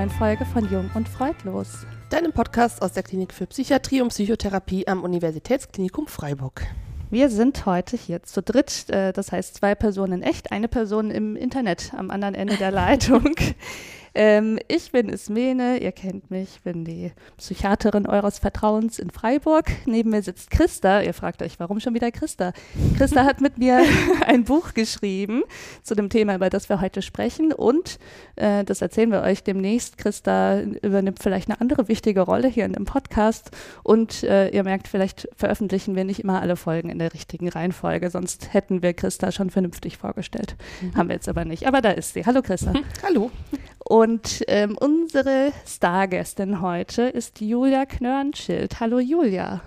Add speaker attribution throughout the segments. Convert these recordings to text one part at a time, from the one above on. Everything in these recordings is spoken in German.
Speaker 1: neuen Folge von Jung und Freudlos.
Speaker 2: Deinem Podcast aus der Klinik für Psychiatrie und Psychotherapie am Universitätsklinikum Freiburg.
Speaker 1: Wir sind heute hier zu dritt, äh, das heißt zwei Personen in echt, eine Person im Internet am anderen Ende der Leitung. Ähm, ich bin Ismene, ihr kennt mich, bin die Psychiaterin eures Vertrauens in Freiburg. Neben mir sitzt Christa. Ihr fragt euch, warum schon wieder Christa? Christa hat mit mir ein Buch geschrieben zu dem Thema, über das wir heute sprechen. Und äh, das erzählen wir euch demnächst. Christa übernimmt vielleicht eine andere wichtige Rolle hier in dem Podcast. Und äh, ihr merkt, vielleicht veröffentlichen wir nicht immer alle Folgen in der richtigen Reihenfolge. Sonst hätten wir Christa schon vernünftig vorgestellt. Mhm. Haben wir jetzt aber nicht. Aber da ist sie. Hallo Christa.
Speaker 2: Hallo.
Speaker 1: Und ähm, unsere Stargästin heute ist Julia Knörnschild. Hallo Julia.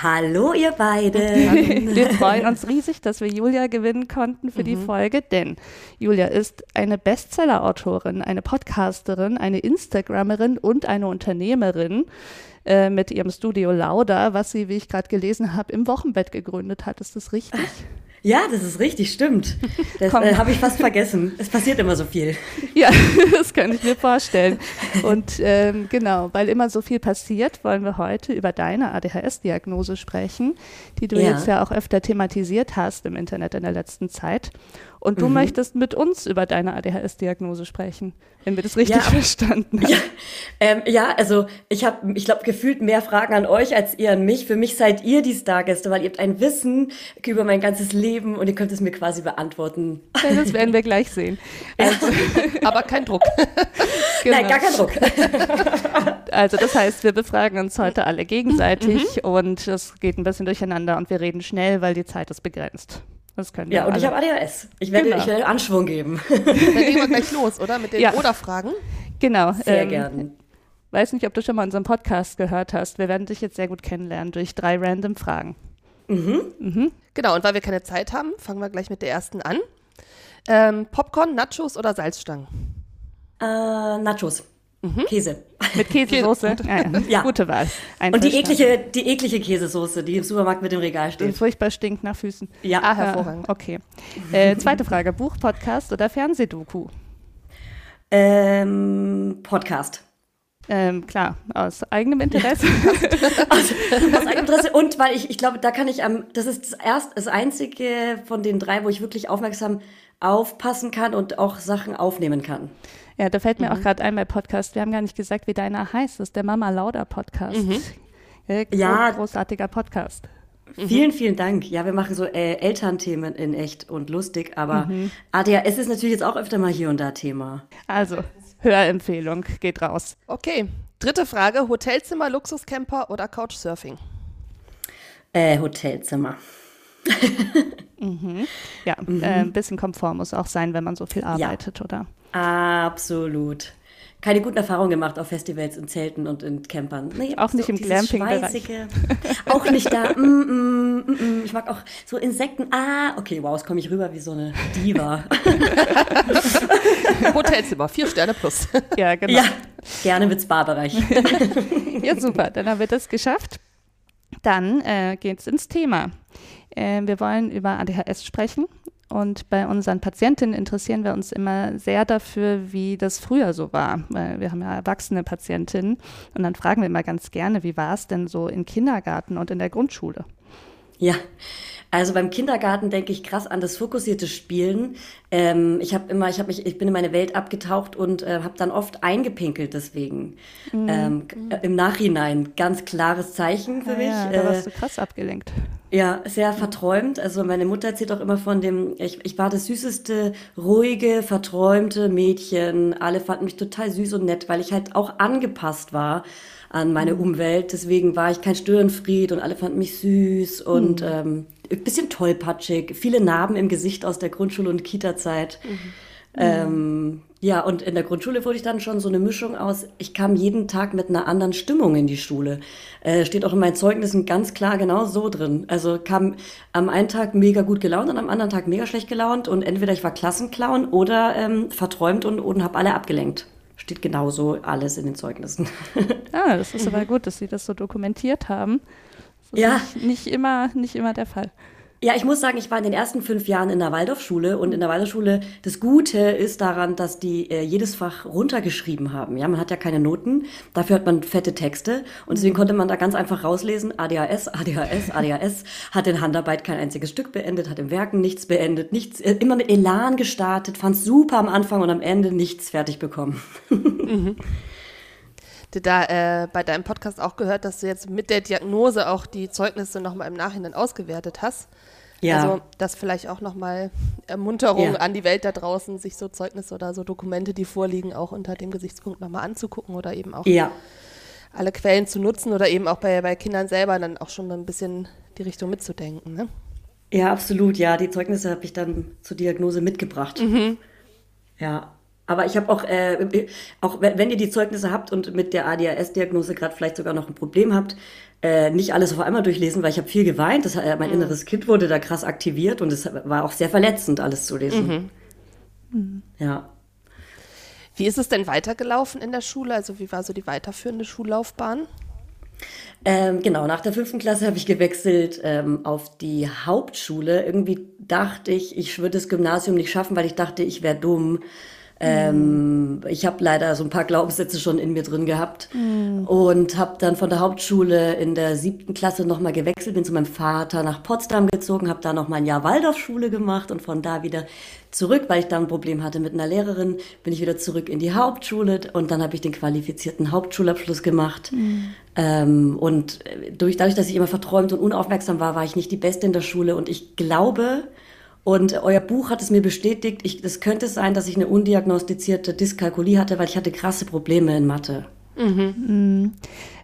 Speaker 3: Hallo ihr beide.
Speaker 1: Wir freuen uns riesig, dass wir Julia gewinnen konnten für mhm. die Folge, denn Julia ist eine Bestseller-Autorin, eine Podcasterin, eine Instagrammerin und eine Unternehmerin äh, mit ihrem Studio Lauda, was sie, wie ich gerade gelesen habe, im Wochenbett gegründet hat. Ist das richtig?
Speaker 3: Ja, das ist richtig, stimmt. Das äh, habe ich fast vergessen. Es passiert immer so viel.
Speaker 1: Ja, das kann ich mir vorstellen. Und ähm, genau, weil immer so viel passiert, wollen wir heute über deine ADHS-Diagnose sprechen, die du ja. jetzt ja auch öfter thematisiert hast im Internet in der letzten Zeit. Und du mhm. möchtest mit uns über deine ADHS-Diagnose sprechen, wenn wir das richtig ja, verstanden haben.
Speaker 3: Ja, ähm, ja also ich habe, ich glaube, gefühlt mehr Fragen an euch als ihr an mich. Für mich seid ihr die Stargäste, weil ihr habt ein Wissen über mein ganzes Leben und ihr könnt es mir quasi beantworten.
Speaker 1: Ja, das werden wir gleich sehen.
Speaker 2: Also, aber kein Druck.
Speaker 3: Genau. Nein, gar kein Druck.
Speaker 1: Also das heißt, wir befragen uns heute alle gegenseitig mhm. und es geht ein bisschen durcheinander und wir reden schnell, weil die Zeit ist begrenzt.
Speaker 3: Das können ja, und alle. ich habe ADHS. Ich werde, genau. ich werde Anschwung geben.
Speaker 2: Dann gehen wir gleich los, oder? Mit den ja. Oder-Fragen.
Speaker 1: Genau.
Speaker 3: Sehr ähm, gerne.
Speaker 1: Weiß nicht, ob du schon mal unseren Podcast gehört hast. Wir werden dich jetzt sehr gut kennenlernen durch drei random Fragen.
Speaker 2: Mhm. mhm. Genau, und weil wir keine Zeit haben, fangen wir gleich mit der ersten an. Ähm, Popcorn, Nachos oder Salzstangen?
Speaker 3: Äh, Nachos. Mhm. Käse.
Speaker 1: Mit Käsesoße?
Speaker 3: ja, ja. ja.
Speaker 1: Gute Wahl.
Speaker 3: Und die eklige, die eklige Käsesoße, die im Supermarkt mit dem Regal steht. Die
Speaker 1: furchtbar stinkt nach Füßen.
Speaker 3: Ja.
Speaker 1: Ah, hervorragend. Okay. Äh, zweite Frage. Buch, Podcast oder Fernsehdoku?
Speaker 3: Ähm, Podcast.
Speaker 1: Ähm, klar, aus eigenem Interesse.
Speaker 3: aus, aus, eigenem Interesse und weil ich, ich glaube, da kann ich am, das ist das erst, das einzige von den drei, wo ich wirklich aufmerksam aufpassen kann und auch Sachen aufnehmen kann.
Speaker 1: Ja, da fällt mir mhm. auch gerade ein bei Podcast. Wir haben gar nicht gesagt, wie deiner heißt. Das ist der Mama Lauda Podcast. Mhm. Ja, großartiger Podcast.
Speaker 3: Vielen, vielen Dank. Ja, wir machen so äh, Elternthemen in echt und lustig, aber mhm. ADHS ist natürlich jetzt auch öfter mal hier und da Thema.
Speaker 1: Also, Hörempfehlung geht raus.
Speaker 2: Okay, dritte Frage: Hotelzimmer, Luxuscamper oder Couchsurfing?
Speaker 3: Äh, Hotelzimmer.
Speaker 1: mhm. Ja, mhm. Äh, ein bisschen Komfort muss auch sein, wenn man so viel arbeitet, ja. oder?
Speaker 3: Absolut. Keine guten Erfahrungen gemacht auf Festivals, in Zelten und in Campern.
Speaker 1: Nee, auch nicht so im Glamping-Bereich.
Speaker 3: auch nicht da. Mm, mm, mm, mm, ich mag auch so Insekten. Ah, okay, wow, jetzt komme ich rüber wie so eine Diva.
Speaker 2: Hotelzimmer, vier Sterne plus.
Speaker 3: Ja, genau. Ja, gerne mit Spa-Bereich.
Speaker 1: ja, super, dann haben wir das geschafft. Dann äh, es ins Thema. Äh, wir wollen über ADHS sprechen und bei unseren Patientinnen interessieren wir uns immer sehr dafür, wie das früher so war. Weil wir haben ja erwachsene Patientinnen und dann fragen wir immer ganz gerne, wie war es denn so im Kindergarten und in der Grundschule?
Speaker 3: Ja, also beim Kindergarten denke ich krass an das fokussierte Spielen. Ähm, ich habe immer, ich habe mich, ich bin in meine Welt abgetaucht und äh, habe dann oft eingepinkelt deswegen. Mhm. Ähm, äh, Im Nachhinein ganz klares Zeichen für
Speaker 1: ja,
Speaker 3: mich.
Speaker 1: Ja, da warst du krass abgelenkt.
Speaker 3: Ja, sehr verträumt. Also meine Mutter erzählt auch immer von dem, ich, ich war das süßeste, ruhige, verträumte Mädchen. Alle fanden mich total süß und nett, weil ich halt auch angepasst war an meine mhm. Umwelt. Deswegen war ich kein Störenfried und alle fanden mich süß und mhm. ähm, bisschen tollpatschig. Viele Narben im Gesicht aus der Grundschule- und Kita-Zeit. Mhm. Ähm, ja, und in der Grundschule wurde ich dann schon so eine Mischung aus, ich kam jeden Tag mit einer anderen Stimmung in die Schule. Äh, steht auch in meinen Zeugnissen ganz klar genau so drin. Also kam am einen Tag mega gut gelaunt und am anderen Tag mega schlecht gelaunt und entweder ich war Klassenclown oder ähm, verträumt und, und habe alle abgelenkt. Steht genauso alles in den Zeugnissen.
Speaker 1: ah, das ist aber gut, dass Sie das so dokumentiert haben. Das
Speaker 3: ja.
Speaker 1: Nicht, nicht, immer, nicht immer der Fall.
Speaker 3: Ja, ich muss sagen, ich war in den ersten fünf Jahren in der Waldorfschule und in der Waldorfschule, das Gute ist daran, dass die äh, jedes Fach runtergeschrieben haben. Ja, man hat ja keine Noten, dafür hat man fette Texte und deswegen konnte man da ganz einfach rauslesen, ADHS, ADHS, ADHS, hat in Handarbeit kein einziges Stück beendet, hat im Werken nichts beendet, nichts, äh, immer mit Elan gestartet, fand super am Anfang und am Ende nichts fertig bekommen. mhm.
Speaker 2: da äh, bei deinem Podcast auch gehört, dass du jetzt mit der Diagnose auch die Zeugnisse nochmal im Nachhinein ausgewertet hast. Ja. Also das vielleicht auch nochmal Ermunterung ja. an die Welt da draußen, sich so Zeugnisse oder so Dokumente, die vorliegen, auch unter dem Gesichtspunkt nochmal anzugucken oder eben auch ja. alle Quellen zu nutzen oder eben auch bei, bei Kindern selber dann auch schon ein bisschen die Richtung mitzudenken. Ne?
Speaker 3: Ja, absolut. Ja, die Zeugnisse habe ich dann zur Diagnose mitgebracht. Mhm. Ja, aber ich habe auch, äh, auch wenn ihr die Zeugnisse habt und mit der ADHS-Diagnose gerade vielleicht sogar noch ein Problem habt, äh, nicht alles auf einmal durchlesen, weil ich habe viel geweint. Das, äh, mein mhm. inneres Kind wurde da krass aktiviert und es war auch sehr verletzend, alles zu lesen. Mhm. Mhm. Ja.
Speaker 2: Wie ist es denn weitergelaufen in der Schule? Also wie war so die weiterführende Schullaufbahn?
Speaker 3: Ähm, genau, nach der fünften Klasse habe ich gewechselt ähm, auf die Hauptschule. Irgendwie dachte ich, ich würde das Gymnasium nicht schaffen, weil ich dachte, ich wäre dumm. Ähm, ich habe leider so ein paar Glaubenssätze schon in mir drin gehabt mhm. und habe dann von der Hauptschule in der siebten Klasse nochmal gewechselt, bin zu meinem Vater nach Potsdam gezogen, habe da noch mal ein Jahr Waldorfschule gemacht und von da wieder zurück, weil ich da ein Problem hatte mit einer Lehrerin, bin ich wieder zurück in die Hauptschule und dann habe ich den qualifizierten Hauptschulabschluss gemacht. Mhm. Ähm, und durch, dadurch, dass ich immer verträumt und unaufmerksam war, war ich nicht die Beste in der Schule und ich glaube, und euer Buch hat es mir bestätigt, ich, es könnte sein, dass ich eine undiagnostizierte Dyskalkulie hatte, weil ich hatte krasse Probleme in Mathe. Mhm.
Speaker 1: Mhm.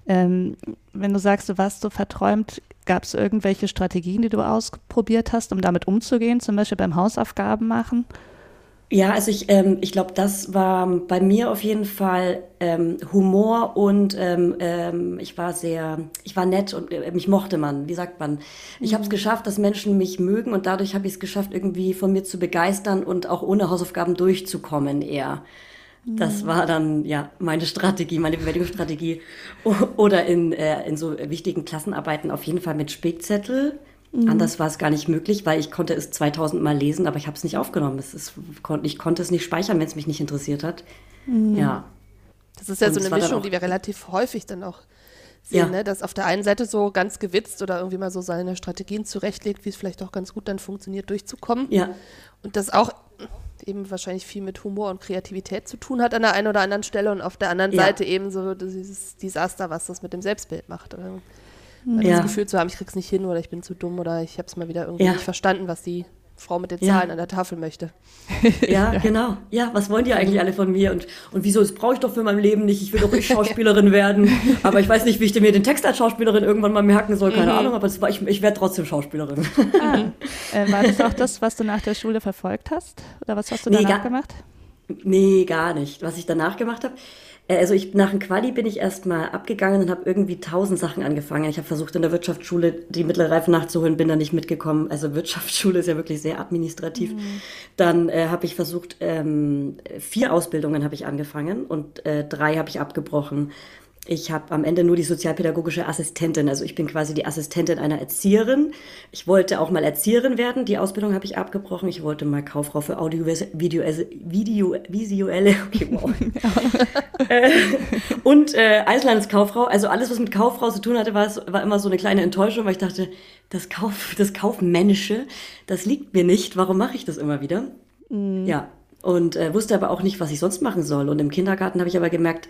Speaker 1: Ähm, wenn du sagst, du warst so verträumt, gab es irgendwelche Strategien, die du ausprobiert hast, um damit umzugehen, zum Beispiel beim Hausaufgaben machen?
Speaker 3: Ja, also ich, ähm, ich glaube, das war bei mir auf jeden Fall ähm, Humor und ähm, ähm, ich war sehr, ich war nett und äh, mich mochte man, wie sagt man. Ich mhm. habe es geschafft, dass Menschen mich mögen und dadurch habe ich es geschafft, irgendwie von mir zu begeistern und auch ohne Hausaufgaben durchzukommen eher. Das mhm. war dann ja meine Strategie, meine Bewältigungsstrategie. Oder in, äh, in so wichtigen Klassenarbeiten auf jeden Fall mit Spickzettel Mhm. Anders war es gar nicht möglich, weil ich konnte es 2000 Mal lesen, aber ich habe es nicht aufgenommen. Es ist, ich konnte es nicht speichern, wenn es mich nicht interessiert hat.
Speaker 2: Mhm. Ja. Das ist ja Und so eine Mischung, die wir relativ häufig dann auch sehen, ja. ne? dass auf der einen Seite so ganz gewitzt oder irgendwie mal so seine Strategien zurechtlegt, wie es vielleicht auch ganz gut dann funktioniert, durchzukommen. Ja. Und das auch eben wahrscheinlich viel mit Humor und Kreativität zu tun hat an der einen oder anderen Stelle und auf der anderen ja. Seite eben so dieses Desaster, was das mit dem Selbstbild macht. Oder? Ja. das Gefühl zu haben, ich krieg's nicht hin oder ich bin zu dumm oder ich habe es mal wieder irgendwie ja. nicht verstanden, was die Frau mit den Zahlen ja. an der Tafel möchte.
Speaker 3: Ja, genau. Ja, was wollen die eigentlich alle von mir? Und, und wieso, das brauche ich doch für mein Leben nicht. Ich will doch nicht Schauspielerin werden. Aber ich weiß nicht, wie ich mir den Text als Schauspielerin irgendwann mal merken soll. Keine mhm. Ahnung, aber war, ich, ich werde trotzdem Schauspielerin. Ah.
Speaker 1: Äh, war das auch das, was du nach der Schule verfolgt hast? Oder was hast du danach
Speaker 3: nee,
Speaker 1: gemacht?
Speaker 3: Nee, gar nicht. Was ich danach gemacht habe, also ich nach dem Quali bin ich erstmal abgegangen und habe irgendwie tausend Sachen angefangen. Ich habe versucht in der Wirtschaftsschule die mittlere Reife nachzuholen, bin da nicht mitgekommen. Also Wirtschaftsschule ist ja wirklich sehr administrativ. Mhm. Dann äh, habe ich versucht, ähm, vier Ausbildungen habe ich angefangen und äh, drei habe ich abgebrochen. Ich habe am Ende nur die sozialpädagogische Assistentin. Also ich bin quasi die Assistentin einer Erzieherin. Ich wollte auch mal Erzieherin werden. Die Ausbildung habe ich abgebrochen. Ich wollte mal Kauffrau für Audio, Video, Video, visuelle, okay, wow. Äh, und äh, Einzelhandelskauffrau. Also alles, was mit Kauffrau zu tun hatte, war, war immer so eine kleine Enttäuschung, weil ich dachte, das Kauf, das Kaufmännische, das liegt mir nicht. Warum mache ich das immer wieder? Mhm. Ja. Und äh, wusste aber auch nicht, was ich sonst machen soll. Und im Kindergarten habe ich aber gemerkt,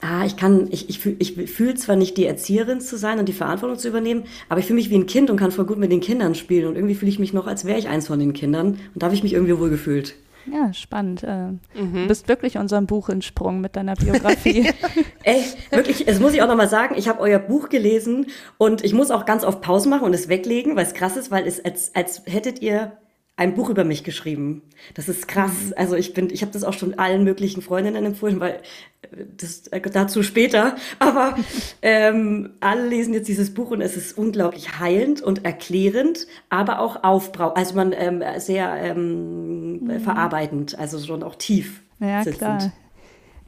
Speaker 3: ah, ich kann, ich, ich fühle ich fühl zwar nicht die Erzieherin zu sein und die Verantwortung zu übernehmen, aber ich fühle mich wie ein Kind und kann voll gut mit den Kindern spielen und irgendwie fühle ich mich noch, als wäre ich eins von den Kindern und da habe ich mich irgendwie wohl gefühlt.
Speaker 1: Ja, spannend. Äh, mhm. Du bist wirklich unserem Buch entsprungen mit deiner Biografie.
Speaker 3: Ey, wirklich, das muss ich auch nochmal sagen, ich habe euer Buch gelesen und ich muss auch ganz oft Pause machen und es weglegen, weil es krass ist, weil es als, als hättet ihr ein Buch über mich geschrieben. Das ist krass. Mhm. Also ich bin, ich habe das auch schon allen möglichen Freundinnen empfohlen, weil äh, das äh, dazu später. Aber ähm, alle lesen jetzt dieses Buch und es ist unglaublich heilend und erklärend, aber auch aufbrau, also man ähm, sehr ähm, mhm. verarbeitend, also schon auch tief.
Speaker 1: Ja sitzend. klar.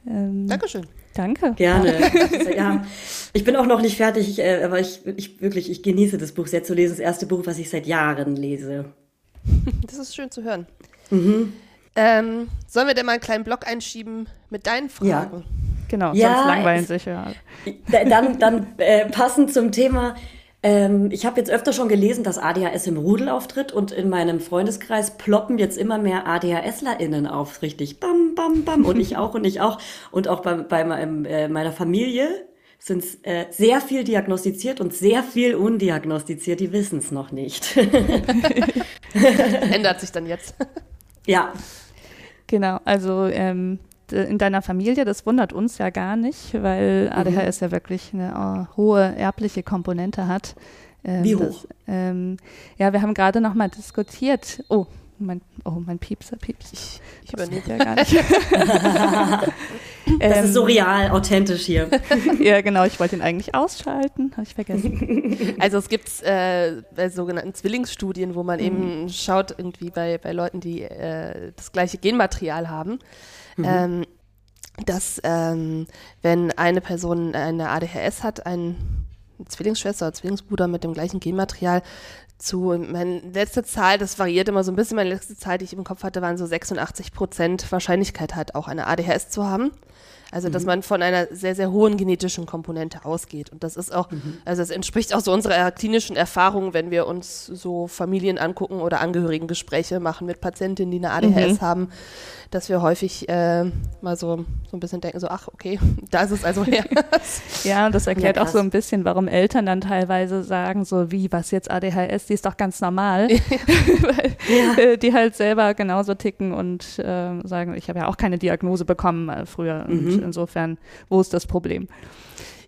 Speaker 2: Ähm, Dankeschön.
Speaker 1: Danke.
Speaker 3: Gerne. ja, ich bin auch noch nicht fertig, äh, aber ich, ich wirklich, ich genieße das Buch sehr zu lesen. Das erste Buch, was ich seit Jahren lese.
Speaker 2: Das ist schön zu hören. Mhm. Ähm, sollen wir denn mal einen kleinen Blog einschieben mit deinen Fragen?
Speaker 1: Ja. Genau, ja, sonst langweilen sich ja.
Speaker 3: Dann, dann äh, passend zum Thema. Ähm, ich habe jetzt öfter schon gelesen, dass ADHS im Rudel auftritt und in meinem Freundeskreis ploppen jetzt immer mehr ADHSlerInnen auf, richtig bam, bam, bam und ich auch und ich auch und auch bei, bei meinem, äh, meiner Familie sind äh, sehr viel diagnostiziert und sehr viel undiagnostiziert, die wissen es noch nicht.
Speaker 2: Ändert sich dann jetzt.
Speaker 3: ja.
Speaker 1: Genau, also ähm, in deiner Familie, das wundert uns ja gar nicht, weil ADHS mhm. ja wirklich eine uh, hohe erbliche Komponente hat.
Speaker 3: Ähm, Wie hoch? Das,
Speaker 1: ähm, ja, wir haben gerade noch mal diskutiert. Oh, mein, oh, mein Piepser, Pieps. Ich, ich übernehme ja gar nicht.
Speaker 3: das ähm, ist so real, authentisch hier.
Speaker 1: ja, genau. Ich wollte ihn eigentlich ausschalten, habe ich vergessen.
Speaker 2: Also es gibt äh, bei sogenannten Zwillingsstudien, wo man mhm. eben schaut, irgendwie bei, bei Leuten, die äh, das gleiche Genmaterial haben, mhm. ähm, dass ähm, wenn eine Person eine ADHS hat, ein Zwillingsschwester oder Zwillingsbruder mit dem gleichen Genmaterial, zu, meine letzte Zahl, das variiert immer so ein bisschen, meine letzte Zahl, die ich im Kopf hatte, waren so 86 Prozent Wahrscheinlichkeit hat, auch eine ADHS zu haben. Also, dass mhm. man von einer sehr, sehr hohen genetischen Komponente ausgeht. Und das ist auch, mhm. also es entspricht auch so unserer klinischen Erfahrung, wenn wir uns so Familien angucken oder Angehörigengespräche machen mit Patientinnen, die eine ADHS mhm. haben, dass wir häufig äh, mal so, so ein bisschen denken, so, ach, okay, da ist es also her.
Speaker 1: ja, und das erklärt ja, auch so ein bisschen, warum Eltern dann teilweise sagen, so wie, was jetzt ADHS, die ist doch ganz normal. Weil ja. Äh, die halt selber genauso ticken und äh, sagen, ich habe ja auch keine Diagnose bekommen äh, früher. Mhm. Insofern, wo ist das Problem?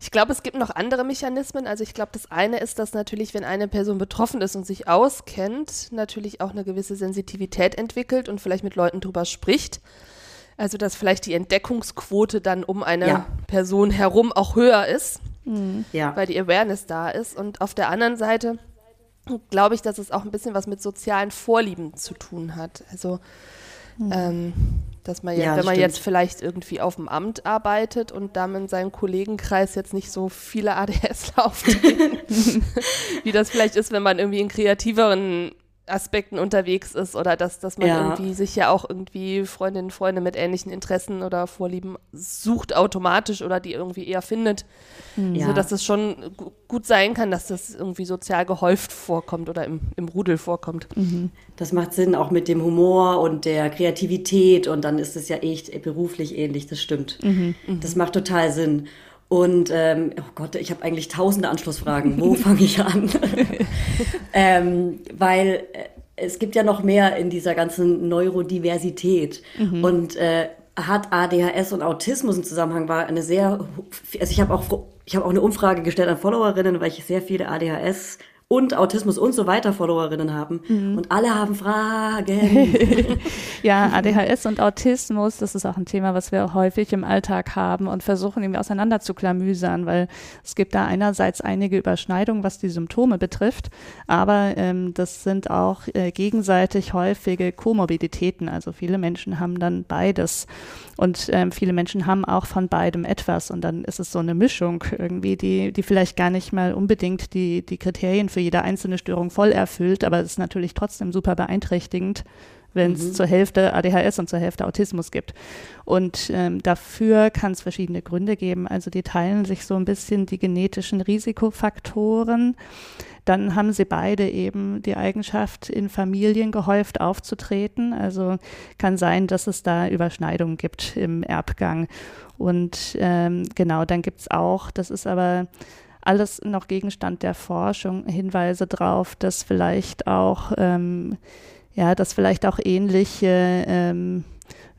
Speaker 2: Ich glaube, es gibt noch andere Mechanismen. Also ich glaube, das eine ist, dass natürlich, wenn eine Person betroffen ist und sich auskennt, natürlich auch eine gewisse Sensitivität entwickelt und vielleicht mit Leuten drüber spricht. Also dass vielleicht die Entdeckungsquote dann um eine ja. Person herum auch höher ist, mhm. ja. weil die Awareness da ist. Und auf der anderen Seite glaube ich, dass es auch ein bisschen was mit sozialen Vorlieben zu tun hat. Also mhm. ähm, dass man, ja, wenn man stimmt. jetzt vielleicht irgendwie auf dem Amt arbeitet und dann in seinem Kollegenkreis jetzt nicht so viele ADS laufen, wie das vielleicht ist, wenn man irgendwie in kreativeren Aspekten unterwegs ist oder dass, dass man ja. irgendwie sich ja auch irgendwie Freundinnen und Freunde mit ähnlichen Interessen oder Vorlieben sucht automatisch oder die irgendwie eher findet. Mhm. Ja. So dass es schon gut sein kann, dass das irgendwie sozial gehäuft vorkommt oder im, im Rudel vorkommt.
Speaker 3: Mhm. Das macht Sinn, auch mit dem Humor und der Kreativität und dann ist es ja echt beruflich ähnlich, das stimmt. Mhm. Das macht total Sinn. Und ähm, oh Gott, ich habe eigentlich tausende Anschlussfragen. Wo fange ich an? ähm, weil äh, es gibt ja noch mehr in dieser ganzen Neurodiversität. Mhm. Und äh, hat ADHS und Autismus im Zusammenhang war eine sehr, also ich habe auch, ich habe auch eine Umfrage gestellt an Followerinnen, weil ich sehr viele ADHS und Autismus und so weiter Followerinnen haben. Mhm. Und alle haben Fragen.
Speaker 1: ja, ADHS und Autismus, das ist auch ein Thema, was wir häufig im Alltag haben und versuchen irgendwie auseinander zu klamüsern, weil es gibt da einerseits einige Überschneidungen, was die Symptome betrifft, aber ähm, das sind auch äh, gegenseitig häufige Komorbiditäten. Also viele Menschen haben dann beides und ähm, viele Menschen haben auch von beidem etwas und dann ist es so eine Mischung irgendwie, die, die vielleicht gar nicht mal unbedingt die, die Kriterien für jede einzelne Störung voll erfüllt, aber es ist natürlich trotzdem super beeinträchtigend, wenn es mhm. zur Hälfte ADHS und zur Hälfte Autismus gibt. Und ähm, dafür kann es verschiedene Gründe geben. Also die teilen sich so ein bisschen die genetischen Risikofaktoren. Dann haben sie beide eben die Eigenschaft, in Familien gehäuft aufzutreten. Also kann sein, dass es da Überschneidungen gibt im Erbgang. Und ähm, genau, dann gibt es auch, das ist aber alles noch Gegenstand der Forschung, Hinweise darauf, dass vielleicht auch, ähm, ja, dass vielleicht auch ähnliche, ähm,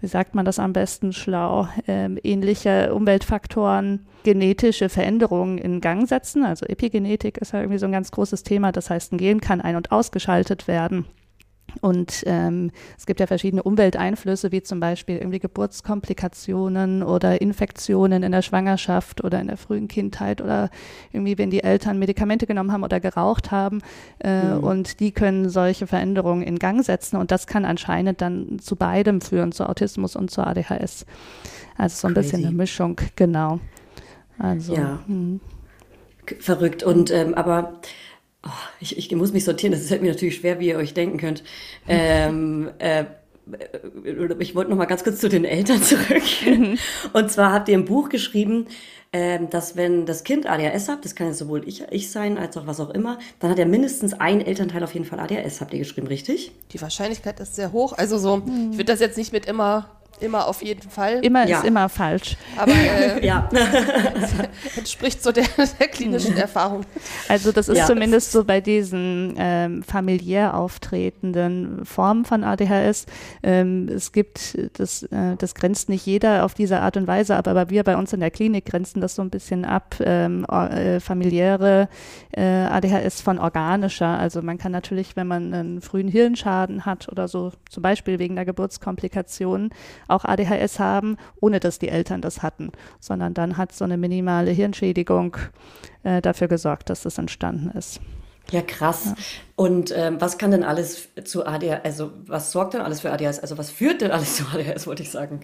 Speaker 1: wie sagt man das am besten schlau, ähm, ähnliche Umweltfaktoren genetische Veränderungen in Gang setzen. Also Epigenetik ist ja irgendwie so ein ganz großes Thema. Das heißt, ein Gen kann ein- und ausgeschaltet werden. Und ähm, es gibt ja verschiedene Umwelteinflüsse, wie zum Beispiel irgendwie Geburtskomplikationen oder Infektionen in der Schwangerschaft oder in der frühen Kindheit oder irgendwie, wenn die Eltern Medikamente genommen haben oder geraucht haben. Äh, mhm. Und die können solche Veränderungen in Gang setzen. Und das kann anscheinend dann zu beidem führen, zu Autismus und zu ADHS. Also so ein Crazy. bisschen eine Mischung, genau. Also,
Speaker 3: ja. Hm. Verrückt. Und ähm, aber Oh, ich, ich muss mich sortieren, das ist mir natürlich schwer, wie ihr euch denken könnt. Ähm, äh, ich wollte noch mal ganz kurz zu den Eltern zurück. Mhm. Und zwar habt ihr ein Buch geschrieben, ähm, dass wenn das Kind ADHS hat, das kann ja sowohl ich, ich sein als auch was auch immer, dann hat er mindestens ein Elternteil auf jeden Fall ADHS, habt ihr geschrieben, richtig?
Speaker 2: Die Wahrscheinlichkeit ist sehr hoch. Also so, mhm. ich würde das jetzt nicht mit immer Immer auf jeden Fall.
Speaker 1: Immer ja. ist immer falsch.
Speaker 2: Aber äh, ja. entspricht so der, der, klinischen Erfahrung.
Speaker 1: Also das ist ja. zumindest so bei diesen ähm, familiär auftretenden Formen von ADHS. Ähm, es gibt, das, äh, das grenzt nicht jeder auf diese Art und Weise ab, aber wir bei uns in der Klinik grenzen das so ein bisschen ab, ähm, äh, familiäre äh, ADHS von organischer. Also man kann natürlich, wenn man einen frühen Hirnschaden hat oder so, zum Beispiel wegen der Geburtskomplikation, auch ADHS haben, ohne dass die Eltern das hatten, sondern dann hat so eine minimale Hirnschädigung äh, dafür gesorgt, dass das entstanden ist.
Speaker 3: Ja, krass. Ja. Und ähm, was kann denn alles zu ADHS, also was sorgt denn alles für ADHS? Also was führt denn alles zu ADHS, wollte ich sagen?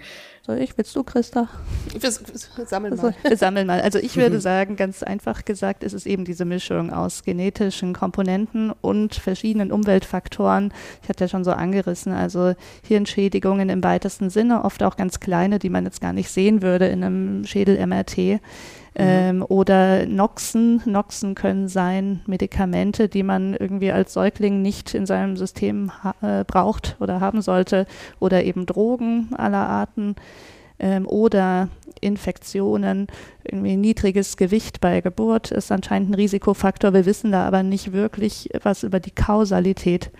Speaker 1: Soll ich, willst du, Christa?
Speaker 2: Wir, wir sammeln
Speaker 1: also,
Speaker 2: mal.
Speaker 1: wir sammeln mal. Also ich würde sagen, ganz einfach gesagt, ist es eben diese Mischung aus genetischen Komponenten und verschiedenen Umweltfaktoren. Ich hatte ja schon so angerissen, also Hirnschädigungen im weitesten Sinne, oft auch ganz kleine, die man jetzt gar nicht sehen würde in einem Schädel-MRT. Ähm, oder Noxen. Noxen können sein Medikamente, die man irgendwie als Säugling nicht in seinem System äh, braucht oder haben sollte. Oder eben Drogen aller Arten. Ähm, oder Infektionen, irgendwie niedriges Gewicht bei Geburt ist anscheinend ein Risikofaktor. Wir wissen da aber nicht wirklich was über die Kausalität.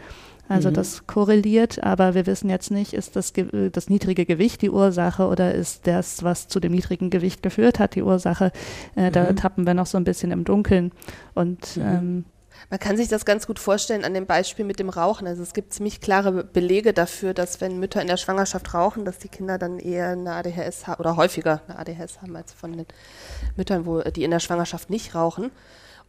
Speaker 1: Also mhm. das korreliert, aber wir wissen jetzt nicht, ist das, das niedrige Gewicht die Ursache oder ist das, was zu dem niedrigen Gewicht geführt hat, die Ursache. Äh, mhm. Da tappen wir noch so ein bisschen im Dunkeln. Und mhm. ähm,
Speaker 2: man kann sich das ganz gut vorstellen an dem Beispiel mit dem Rauchen. Also es gibt ziemlich klare Belege dafür, dass wenn Mütter in der Schwangerschaft rauchen, dass die Kinder dann eher eine ADHS haben oder häufiger eine ADHS haben als von den Müttern, wo die in der Schwangerschaft nicht rauchen.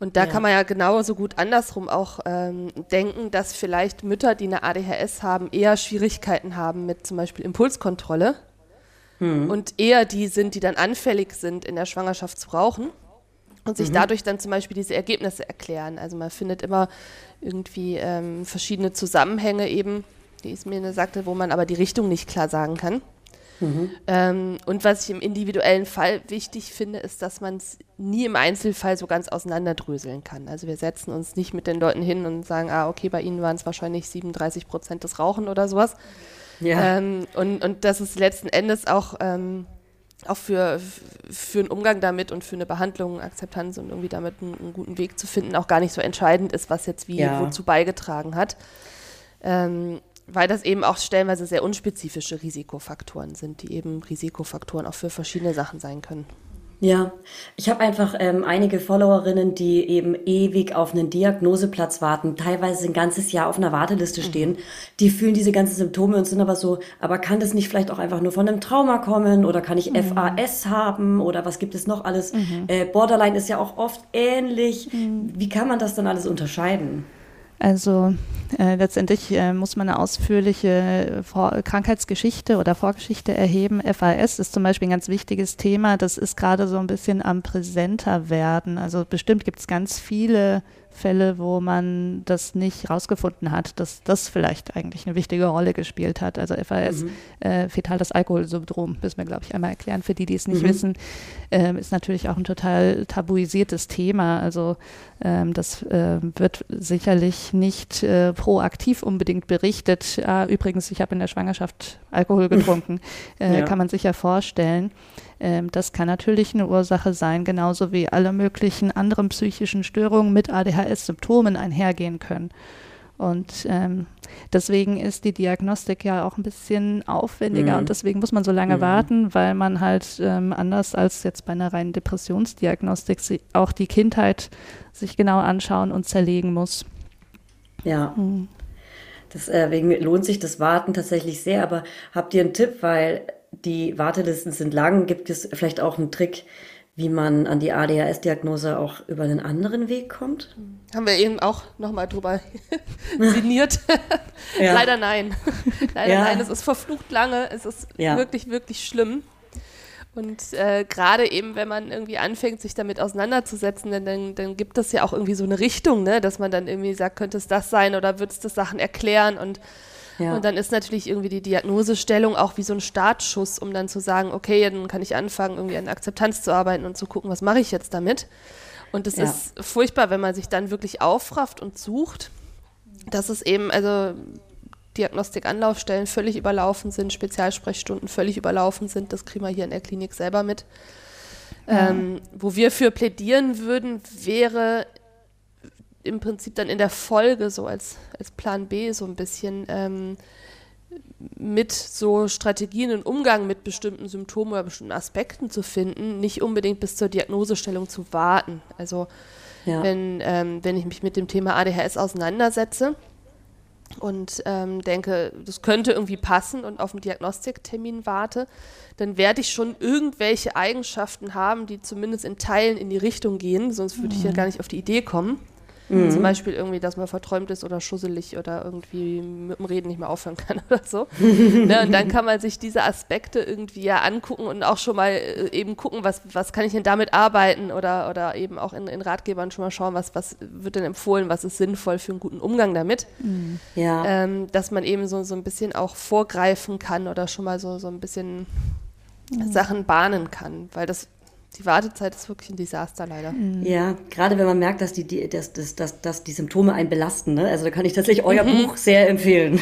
Speaker 2: Und da ja. kann man ja genauso gut andersrum auch ähm, denken, dass vielleicht Mütter, die eine ADHS haben, eher Schwierigkeiten haben mit zum Beispiel Impulskontrolle hm. und eher die sind, die dann anfällig sind, in der Schwangerschaft zu rauchen und sich mhm. dadurch dann zum Beispiel diese Ergebnisse erklären. Also man findet immer irgendwie ähm, verschiedene Zusammenhänge eben, die Ismene sagte, wo man aber die Richtung nicht klar sagen kann. Mhm. Ähm, und was ich im individuellen Fall wichtig finde, ist, dass man es nie im Einzelfall so ganz auseinanderdröseln kann. Also wir setzen uns nicht mit den Leuten hin und sagen, ah, okay, bei ihnen waren es wahrscheinlich 37 Prozent des Rauchen oder sowas. Ja. Ähm, und, und das ist letzten Endes auch, ähm, auch für, für einen Umgang damit und für eine Behandlung, Akzeptanz und irgendwie damit einen, einen guten Weg zu finden, auch gar nicht so entscheidend ist, was jetzt wie ja. wozu beigetragen hat. Ähm, weil das eben auch stellenweise sehr unspezifische Risikofaktoren sind, die eben Risikofaktoren auch für verschiedene Sachen sein können.
Speaker 3: Ja, ich habe einfach ähm, einige Followerinnen, die eben ewig auf einen Diagnoseplatz warten, teilweise ein ganzes Jahr auf einer Warteliste mhm. stehen. Die fühlen diese ganzen Symptome und sind aber so, aber kann das nicht vielleicht auch einfach nur von einem Trauma kommen oder kann ich mhm. FAS haben oder was gibt es noch alles? Mhm. Äh, Borderline ist ja auch oft ähnlich. Mhm. Wie kann man das dann alles unterscheiden?
Speaker 1: Also äh, letztendlich äh, muss man eine ausführliche Vor Krankheitsgeschichte oder Vorgeschichte erheben. FAS ist zum Beispiel ein ganz wichtiges Thema. Das ist gerade so ein bisschen am präsenter werden. Also bestimmt gibt es ganz viele Fälle, wo man das nicht rausgefunden hat, dass das vielleicht eigentlich eine wichtige Rolle gespielt hat. Also FAS, mhm. äh, fetales Alkoholsyndrom, müssen wir, glaube ich, einmal erklären für die, die es nicht mhm. wissen, ähm, ist natürlich auch ein total tabuisiertes Thema. Also ähm, das äh, wird sicherlich nicht äh, proaktiv unbedingt berichtet. Ah, übrigens, ich habe in der Schwangerschaft Alkohol getrunken, äh, ja. kann man sich ja vorstellen. Ähm, das kann natürlich eine Ursache sein, genauso wie alle möglichen anderen psychischen Störungen mit ADHS-Symptomen einhergehen können. Und ähm, deswegen ist die Diagnostik ja auch ein bisschen aufwendiger mhm. und deswegen muss man so lange mhm. warten, weil man halt ähm, anders als jetzt bei einer reinen Depressionsdiagnostik auch die Kindheit sich genau anschauen und zerlegen muss.
Speaker 3: Ja. Mhm. Deswegen lohnt sich das Warten tatsächlich sehr. Aber habt ihr einen Tipp, weil die Wartelisten sind lang, gibt es vielleicht auch einen Trick, wie man an die ADHS-Diagnose auch über einen anderen Weg kommt?
Speaker 2: Haben wir eben auch nochmal drüber sinniert. ja. Leider nein. Leider ja. nein, es ist verflucht lange, es ist ja. wirklich, wirklich schlimm. Und äh, gerade eben, wenn man irgendwie anfängt, sich damit auseinanderzusetzen, dann, dann, dann gibt es ja auch irgendwie so eine Richtung, ne? dass man dann irgendwie sagt, könnte es das sein oder würde es das Sachen erklären und ja. Und dann ist natürlich irgendwie die Diagnosestellung auch wie so ein Startschuss, um dann zu sagen, okay, dann kann ich anfangen, irgendwie an Akzeptanz zu arbeiten und zu gucken, was mache ich jetzt damit. Und es ja. ist furchtbar, wenn man sich dann wirklich aufrafft und sucht, dass es eben, also Diagnostikanlaufstellen völlig überlaufen sind, Spezialsprechstunden völlig überlaufen sind. Das kriegen wir hier in der Klinik selber mit. Ja. Ähm, wo wir für plädieren würden, wäre im Prinzip dann in der Folge so als, als Plan B so ein bisschen ähm, mit so Strategien im Umgang mit bestimmten Symptomen oder bestimmten Aspekten zu finden, nicht unbedingt bis zur Diagnosestellung zu warten. Also ja. wenn, ähm, wenn ich mich mit dem Thema ADHS auseinandersetze und ähm, denke, das könnte irgendwie passen und auf einen Diagnostiktermin warte, dann werde ich schon irgendwelche Eigenschaften haben, die zumindest in Teilen in die Richtung gehen, sonst würde ich ja mhm. gar nicht auf die Idee kommen. Mhm. Zum Beispiel irgendwie, dass man verträumt ist oder schusselig oder irgendwie mit dem Reden nicht mehr aufhören kann oder so. ne, und dann kann man sich diese Aspekte irgendwie ja angucken und auch schon mal äh, eben gucken, was, was kann ich denn damit arbeiten oder, oder eben auch in, in Ratgebern schon mal schauen, was, was wird denn empfohlen, was ist sinnvoll für einen guten Umgang damit. Mhm. Ja. Ähm, dass man eben so, so ein bisschen auch vorgreifen kann oder schon mal so, so ein bisschen mhm. Sachen bahnen kann, weil das die Wartezeit ist wirklich ein Desaster leider.
Speaker 3: Mhm. Ja, gerade wenn man merkt, dass die, die, dass, dass, dass, dass die Symptome einen belasten. Ne? Also da kann ich tatsächlich euer mhm. Buch sehr empfehlen.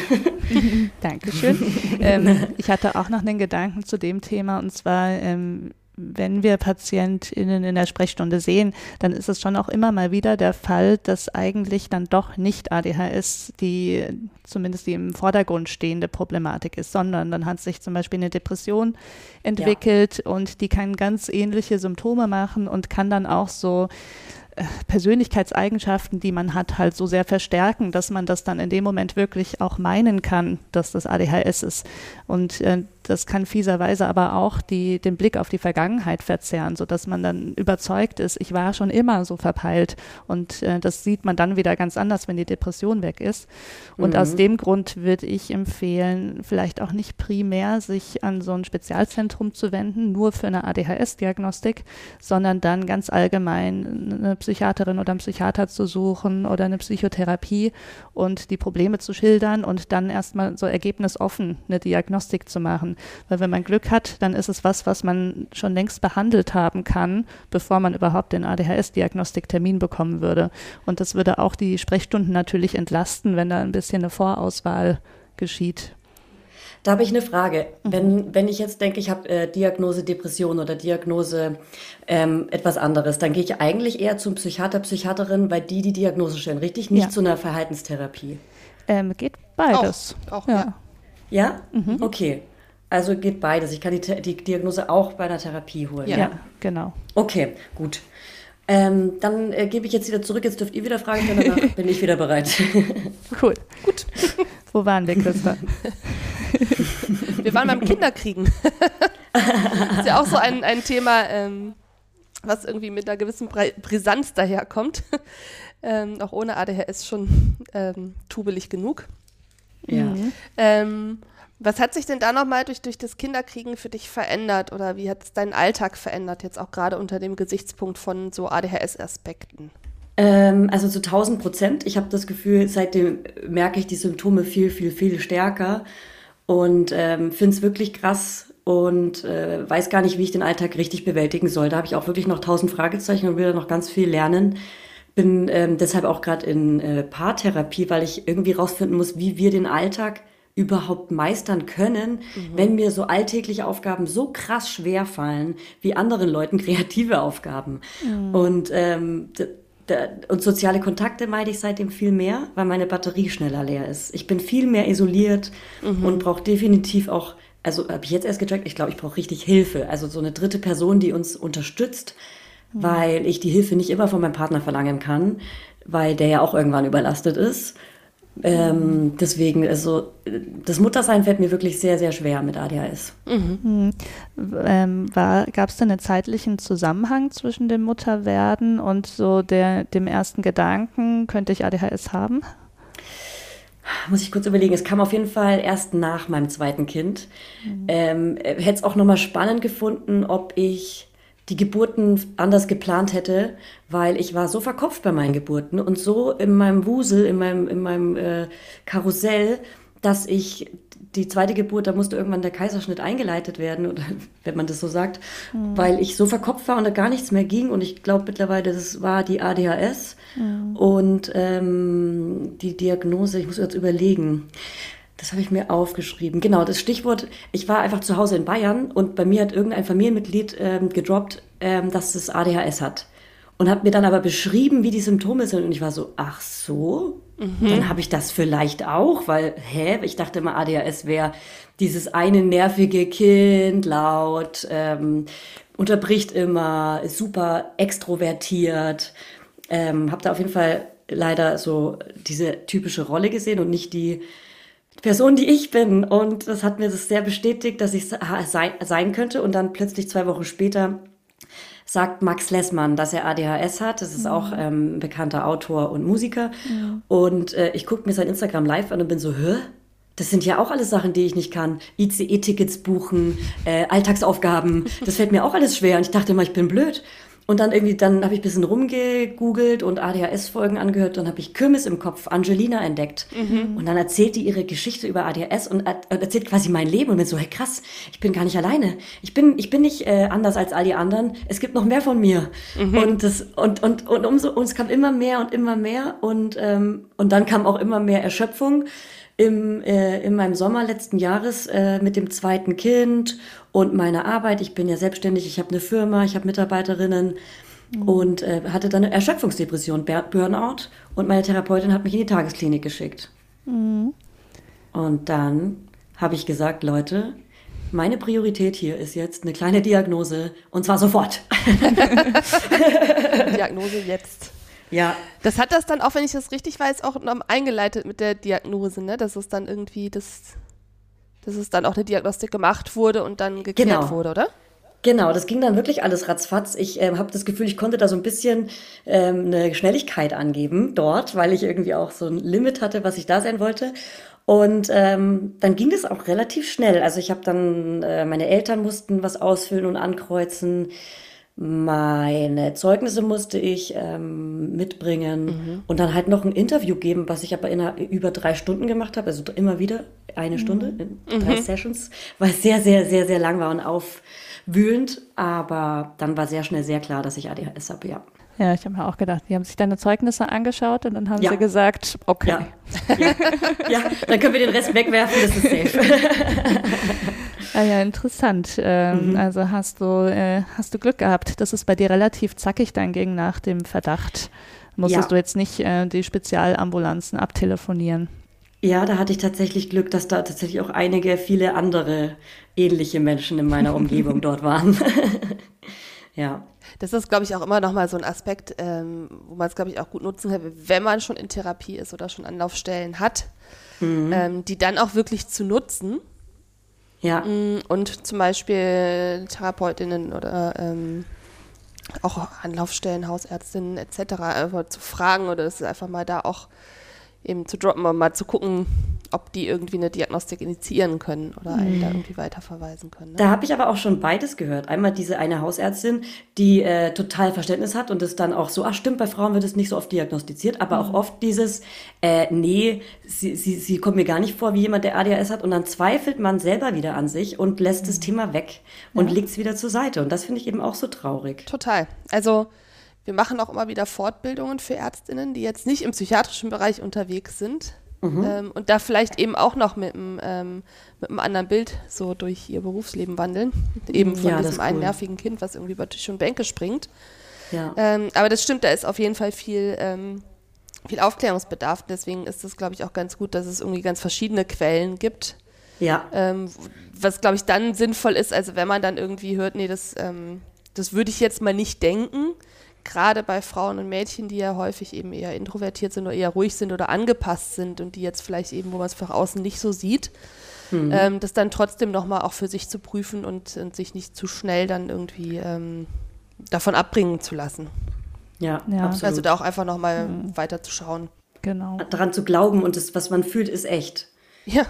Speaker 1: Dankeschön. ähm, ich hatte auch noch einen Gedanken zu dem Thema und zwar ähm, wenn wir PatientInnen in der Sprechstunde sehen, dann ist es schon auch immer mal wieder der Fall, dass eigentlich dann doch nicht ADHS die, zumindest die im Vordergrund stehende Problematik ist, sondern dann hat sich zum Beispiel eine Depression entwickelt ja. und die kann ganz ähnliche Symptome machen und kann dann auch so äh, Persönlichkeitseigenschaften, die man hat, halt so sehr verstärken, dass man das dann in dem Moment wirklich auch meinen kann, dass das ADHS ist. Und äh, das kann fieserweise aber auch die, den Blick auf die Vergangenheit verzerren, sodass man dann überzeugt ist, ich war schon immer so verpeilt. Und äh, das sieht man dann wieder ganz anders, wenn die Depression weg ist. Und mhm. aus dem Grund würde ich empfehlen, vielleicht auch nicht primär sich an so ein Spezialzentrum zu wenden, nur für eine ADHS-Diagnostik, sondern dann ganz allgemein eine Psychiaterin oder einen Psychiater zu suchen oder eine Psychotherapie und die Probleme zu schildern und dann erstmal so ergebnisoffen eine Diagnostik zu machen. Weil wenn man Glück hat, dann ist es was, was man schon längst behandelt haben kann, bevor man überhaupt den ADHS-Diagnostiktermin bekommen würde. Und das würde auch die Sprechstunden natürlich entlasten, wenn da ein bisschen eine Vorauswahl geschieht.
Speaker 3: Da habe ich eine Frage. Mhm. Wenn, wenn ich jetzt denke, ich habe äh, Diagnose Depression oder Diagnose ähm, etwas anderes, dann gehe ich eigentlich eher zum Psychiater, Psychiaterin, weil die die Diagnose stellen, richtig? Nicht ja. zu einer Verhaltenstherapie.
Speaker 1: Ähm, geht beides.
Speaker 2: Auch, auch ja.
Speaker 3: Ja? Mhm. Okay. Also geht beides. Ich kann die, die Diagnose auch bei einer Therapie holen.
Speaker 1: Ja, ja genau.
Speaker 3: Okay, gut. Ähm, dann äh, gebe ich jetzt wieder zurück. Jetzt dürft ihr wieder fragen, danach bin ich wieder bereit.
Speaker 1: cool. Gut. Wo waren wir, Christa?
Speaker 2: wir waren beim Kinderkriegen. das ist ja auch so ein, ein Thema, ähm, was irgendwie mit einer gewissen Brisanz daherkommt. Ähm, auch ohne ADHS schon ähm, tubelig genug. Ja. Mhm. Ähm, was hat sich denn da nochmal durch, durch das Kinderkriegen für dich verändert oder wie hat es deinen Alltag verändert, jetzt auch gerade unter dem Gesichtspunkt von so ADHS-Aspekten?
Speaker 3: Ähm, also zu 1000 Prozent. Ich habe das Gefühl, seitdem merke ich die Symptome viel, viel, viel stärker und ähm, finde es wirklich krass und äh, weiß gar nicht, wie ich den Alltag richtig bewältigen soll. Da habe ich auch wirklich noch 1000 Fragezeichen und will da noch ganz viel lernen. Bin ähm, deshalb auch gerade in äh, Paartherapie, weil ich irgendwie rausfinden muss, wie wir den Alltag überhaupt meistern können, mhm. wenn mir so alltägliche Aufgaben so krass schwer fallen wie anderen Leuten kreative Aufgaben. Mhm. Und, ähm, und soziale Kontakte meide ich seitdem viel mehr, weil meine Batterie schneller leer ist. Ich bin viel mehr isoliert mhm. und brauche definitiv auch, also habe ich jetzt erst gecheckt, ich glaube, ich brauche richtig Hilfe. Also so eine dritte Person, die uns unterstützt, mhm. weil ich die Hilfe nicht immer von meinem Partner verlangen kann, weil der ja auch irgendwann überlastet ist Ähm, deswegen, also das Muttersein fällt mir wirklich sehr, sehr schwer mit ADHS. Mhm.
Speaker 1: Ähm, Gab es denn einen zeitlichen Zusammenhang zwischen dem Mutterwerden und so der, dem ersten Gedanken, könnte ich ADHS haben?
Speaker 3: Muss ich kurz überlegen. Es kam auf jeden Fall erst nach meinem zweiten Kind. Mhm. Ähm, Hätte es auch nochmal spannend gefunden, ob ich die Geburten anders geplant hätte, weil ich war so verkopft bei meinen Geburten und so in meinem Wusel, in meinem, in meinem äh, Karussell, dass ich die zweite Geburt, da musste irgendwann der Kaiserschnitt eingeleitet werden, oder wenn man das so sagt, mhm. weil ich so verkopft war und da gar nichts mehr ging. Und ich glaube mittlerweile, das war die ADHS mhm. und ähm, die Diagnose, ich muss jetzt überlegen. Das habe ich mir aufgeschrieben. Genau, das Stichwort, ich war einfach zu Hause in Bayern und bei mir hat irgendein Familienmitglied ähm, gedroppt, ähm, dass es ADHS hat. Und hat mir dann aber beschrieben, wie die Symptome sind. Und ich war so, ach so, mhm. dann habe ich das vielleicht auch, weil, hä, ich dachte immer, ADHS wäre dieses eine nervige Kind, laut, ähm, unterbricht immer, ist super extrovertiert. Ähm, habe da auf jeden Fall leider so diese typische Rolle gesehen und nicht die Person, die ich bin. Und das hat mir das sehr bestätigt, dass ich sein, sein könnte. Und dann plötzlich zwei Wochen später sagt Max Lessmann, dass er ADHS hat. Das ist mhm. auch ähm, ein bekannter Autor und Musiker. Ja. Und äh, ich gucke mir sein Instagram live an und bin so, hä? Das sind ja auch alles Sachen, die ich nicht kann. ICE-Tickets buchen, äh, Alltagsaufgaben. Das fällt mir auch alles schwer. Und ich dachte immer, ich bin blöd. Und dann irgendwie, dann habe ich ein bisschen rumgegoogelt und ADHS-Folgen angehört. Dann habe ich Kirmes im Kopf, Angelina entdeckt. Mhm. Und dann erzählt die ihre Geschichte über ADHS und erzählt quasi mein Leben. Und bin so, hey krass, ich bin gar nicht alleine. Ich bin, ich bin nicht äh, anders als all die anderen. Es gibt noch mehr von mir. Mhm. Und, das, und, und, und, umso, und es kam immer mehr und immer mehr. Und, ähm, und dann kam auch immer mehr Erschöpfung im, äh, in meinem Sommer letzten Jahres äh, mit dem zweiten Kind und meiner Arbeit. Ich bin ja selbstständig, ich habe eine Firma, ich habe Mitarbeiterinnen mhm. und äh, hatte dann eine Erschöpfungsdepression, Burnout und meine Therapeutin hat mich in die Tagesklinik geschickt. Mhm. Und dann habe ich gesagt, Leute, meine Priorität hier ist jetzt eine kleine Diagnose und zwar sofort.
Speaker 2: Diagnose jetzt. Ja. Das hat das dann auch, wenn ich das richtig weiß, auch eingeleitet mit der Diagnose, ne? Dass es dann irgendwie das, dass es dann auch eine Diagnostik gemacht wurde und dann geklärt genau. wurde, oder?
Speaker 3: Genau, das ging dann wirklich alles ratzfatz. Ich äh, habe das Gefühl, ich konnte da so ein bisschen ähm, eine Schnelligkeit angeben dort, weil ich irgendwie auch so ein Limit hatte, was ich da sein wollte. Und ähm, dann ging das auch relativ schnell. Also ich habe dann, äh, meine Eltern mussten was ausfüllen und ankreuzen. Meine Zeugnisse musste ich ähm, mitbringen mhm. und dann halt noch ein Interview geben, was ich aber in einer, über drei Stunden gemacht habe, also immer wieder eine mhm. Stunde in drei mhm. Sessions, weil es sehr, sehr, sehr, sehr lang war und aufwühlend, aber dann war sehr schnell sehr klar, dass ich ADHS habe, ja.
Speaker 1: Ja, ich habe mir auch gedacht, die haben sich deine Zeugnisse angeschaut und dann haben ja. sie gesagt, okay.
Speaker 3: Ja. Ja. ja. dann können wir den Rest wegwerfen, das ist safe.
Speaker 1: Ah ja, interessant. Ähm, mhm. Also hast du, äh, hast du Glück gehabt. Das ist bei dir relativ zackig dann ging nach dem Verdacht. Musstest ja. du jetzt nicht äh, die Spezialambulanzen abtelefonieren?
Speaker 3: Ja, da hatte ich tatsächlich Glück, dass da tatsächlich auch einige, viele andere ähnliche Menschen in meiner Umgebung dort waren. ja.
Speaker 2: Das ist, glaube ich, auch immer noch mal so ein Aspekt, ähm, wo man es, glaube ich, auch gut nutzen kann, wenn man schon in Therapie ist oder schon Anlaufstellen hat, mhm. ähm, die dann auch wirklich zu nutzen ja. Mm, und zum Beispiel Therapeutinnen oder ähm, auch Anlaufstellen, Hausärztinnen etc. einfach zu fragen oder es einfach mal da auch eben zu droppen und mal zu gucken, ob die irgendwie eine Diagnostik initiieren können oder einen mhm. da irgendwie weiterverweisen können. Ne?
Speaker 3: Da habe ich aber auch schon beides gehört. Einmal diese eine Hausärztin, die äh, total Verständnis hat und es dann auch so, ach stimmt, bei Frauen wird es nicht so oft diagnostiziert, aber mhm. auch oft dieses, äh, nee, sie, sie, sie kommt mir gar nicht vor wie jemand, der ADHS hat und dann zweifelt man selber wieder an sich und lässt mhm. das Thema weg und ja. legt es wieder zur Seite und das finde ich eben auch so traurig.
Speaker 2: Total. Also wir machen auch immer wieder Fortbildungen für Ärztinnen, die jetzt nicht im psychiatrischen Bereich unterwegs sind mhm. ähm, und da vielleicht eben auch noch mit einem, ähm, mit einem anderen Bild so durch ihr Berufsleben wandeln. Eben von ja, diesem cool. einen nervigen Kind, was irgendwie über Tisch und Bänke springt. Ja. Ähm, aber das stimmt, da ist auf jeden Fall viel, ähm, viel Aufklärungsbedarf. Deswegen ist es, glaube ich, auch ganz gut, dass es irgendwie ganz verschiedene Quellen gibt. Ja. Ähm, was, glaube ich, dann sinnvoll ist, also wenn man dann irgendwie hört, nee, das, ähm, das würde ich jetzt mal nicht denken, gerade bei Frauen und Mädchen, die ja häufig eben eher introvertiert sind oder eher ruhig sind oder angepasst sind und die jetzt vielleicht eben, wo man es von außen nicht so sieht, mhm. ähm, das dann trotzdem nochmal auch für sich zu prüfen und, und sich nicht zu schnell dann irgendwie ähm, davon abbringen zu lassen.
Speaker 3: Ja, ja.
Speaker 2: Absolut. Also da auch einfach nochmal mhm. weiter zu schauen.
Speaker 3: Genau. Daran zu glauben und das, was man fühlt, ist echt.
Speaker 1: Ja.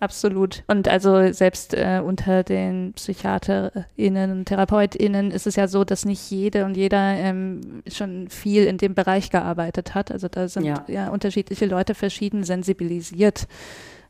Speaker 1: Absolut. Und also selbst äh, unter den PsychiaterInnen und TherapeutInnen ist es ja so, dass nicht jede und jeder ähm, schon viel in dem Bereich gearbeitet hat. Also da sind ja, ja unterschiedliche Leute verschieden sensibilisiert.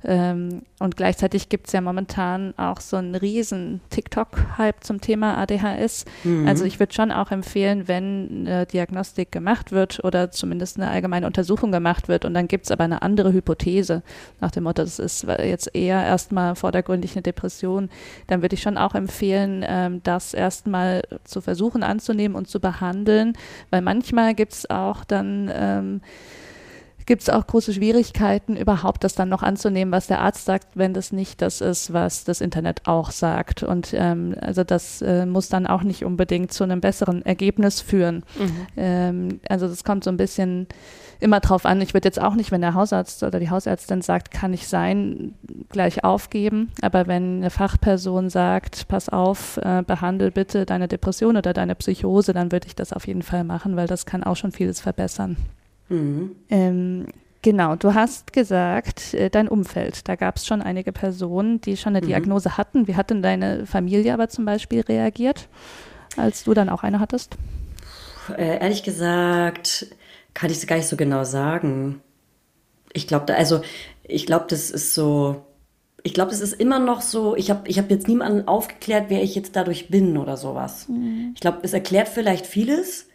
Speaker 1: Ähm, und gleichzeitig gibt es ja momentan auch so einen riesen TikTok-Hype zum Thema ADHS. Mhm. Also ich würde schon auch empfehlen, wenn eine Diagnostik gemacht wird oder zumindest eine allgemeine Untersuchung gemacht wird und dann gibt es aber eine andere Hypothese nach dem Motto, das ist jetzt eher erstmal vordergründig eine Depression, dann würde ich schon auch empfehlen, ähm, das erstmal zu versuchen anzunehmen und zu behandeln, weil manchmal gibt es auch dann ähm, gibt es auch große Schwierigkeiten, überhaupt das dann noch anzunehmen, was der Arzt sagt, wenn das nicht das ist, was das Internet auch sagt. Und ähm, also das äh, muss dann auch nicht unbedingt zu einem besseren Ergebnis führen. Mhm. Ähm, also das kommt so ein bisschen immer drauf an. Ich würde jetzt auch nicht, wenn der Hausarzt oder die Hausärztin sagt, kann ich sein, gleich aufgeben. Aber wenn eine Fachperson sagt, pass auf, äh, behandle bitte deine Depression oder deine Psychose, dann würde ich das auf jeden Fall machen, weil das kann auch schon vieles verbessern. Mhm. Ähm, genau, du hast gesagt, äh, dein Umfeld, da gab es schon einige Personen, die schon eine mhm. Diagnose hatten. Wie hat denn deine Familie aber zum Beispiel reagiert, als du dann auch eine hattest?
Speaker 3: Äh, ehrlich gesagt, kann ich es gar nicht so genau sagen. Ich glaube, also ich glaube, das ist so. Ich glaube, es ist immer noch so. Ich habe ich hab jetzt niemanden aufgeklärt, wer ich jetzt dadurch bin oder sowas. Mhm. Ich glaube, es erklärt vielleicht vieles,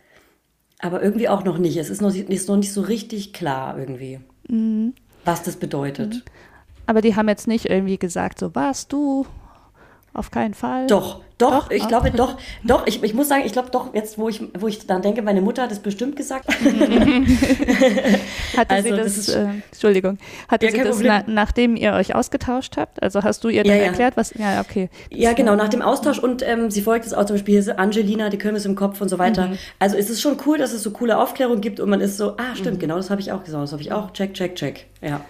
Speaker 3: aber irgendwie auch noch nicht. Es ist noch, ist noch nicht so richtig klar irgendwie, mhm. was das bedeutet. Mhm.
Speaker 1: Aber die haben jetzt nicht irgendwie gesagt, so warst du auf keinen Fall.
Speaker 3: Doch, doch, doch ich glaube doch, doch, ich, ich muss sagen, ich glaube doch, jetzt wo ich, wo ich dann denke, meine Mutter hat es bestimmt gesagt.
Speaker 1: hatte also, sie das, das äh, Entschuldigung, hatte ja, sie das na, nachdem ihr euch ausgetauscht habt? Also hast du ihr dann ja, ja. erklärt, was, ja, okay.
Speaker 3: Ja, genau, nach dem Austausch und ähm, sie folgt es auch zum Beispiel Angelina, die Kirmes im Kopf und so weiter. Mhm. Also ist es schon cool, dass es so coole Aufklärung gibt und man ist so, ah, stimmt, mhm. genau, das habe ich auch gesagt, das habe ich auch, check, check, check, ja.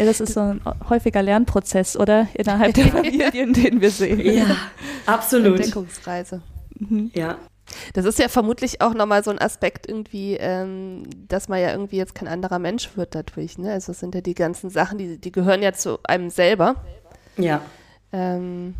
Speaker 1: Ja, das ist so ein häufiger Lernprozess, oder? Innerhalb der Familien, den wir sehen.
Speaker 3: Ja, absolut.
Speaker 2: Entdeckungsreise. Mhm. Ja. Das ist ja vermutlich auch nochmal so ein Aspekt irgendwie, ähm, dass man ja irgendwie jetzt kein anderer Mensch wird dadurch. Ne? Also es sind ja die ganzen Sachen, die, die gehören ja zu einem selber.
Speaker 3: Ja.
Speaker 2: Ähm,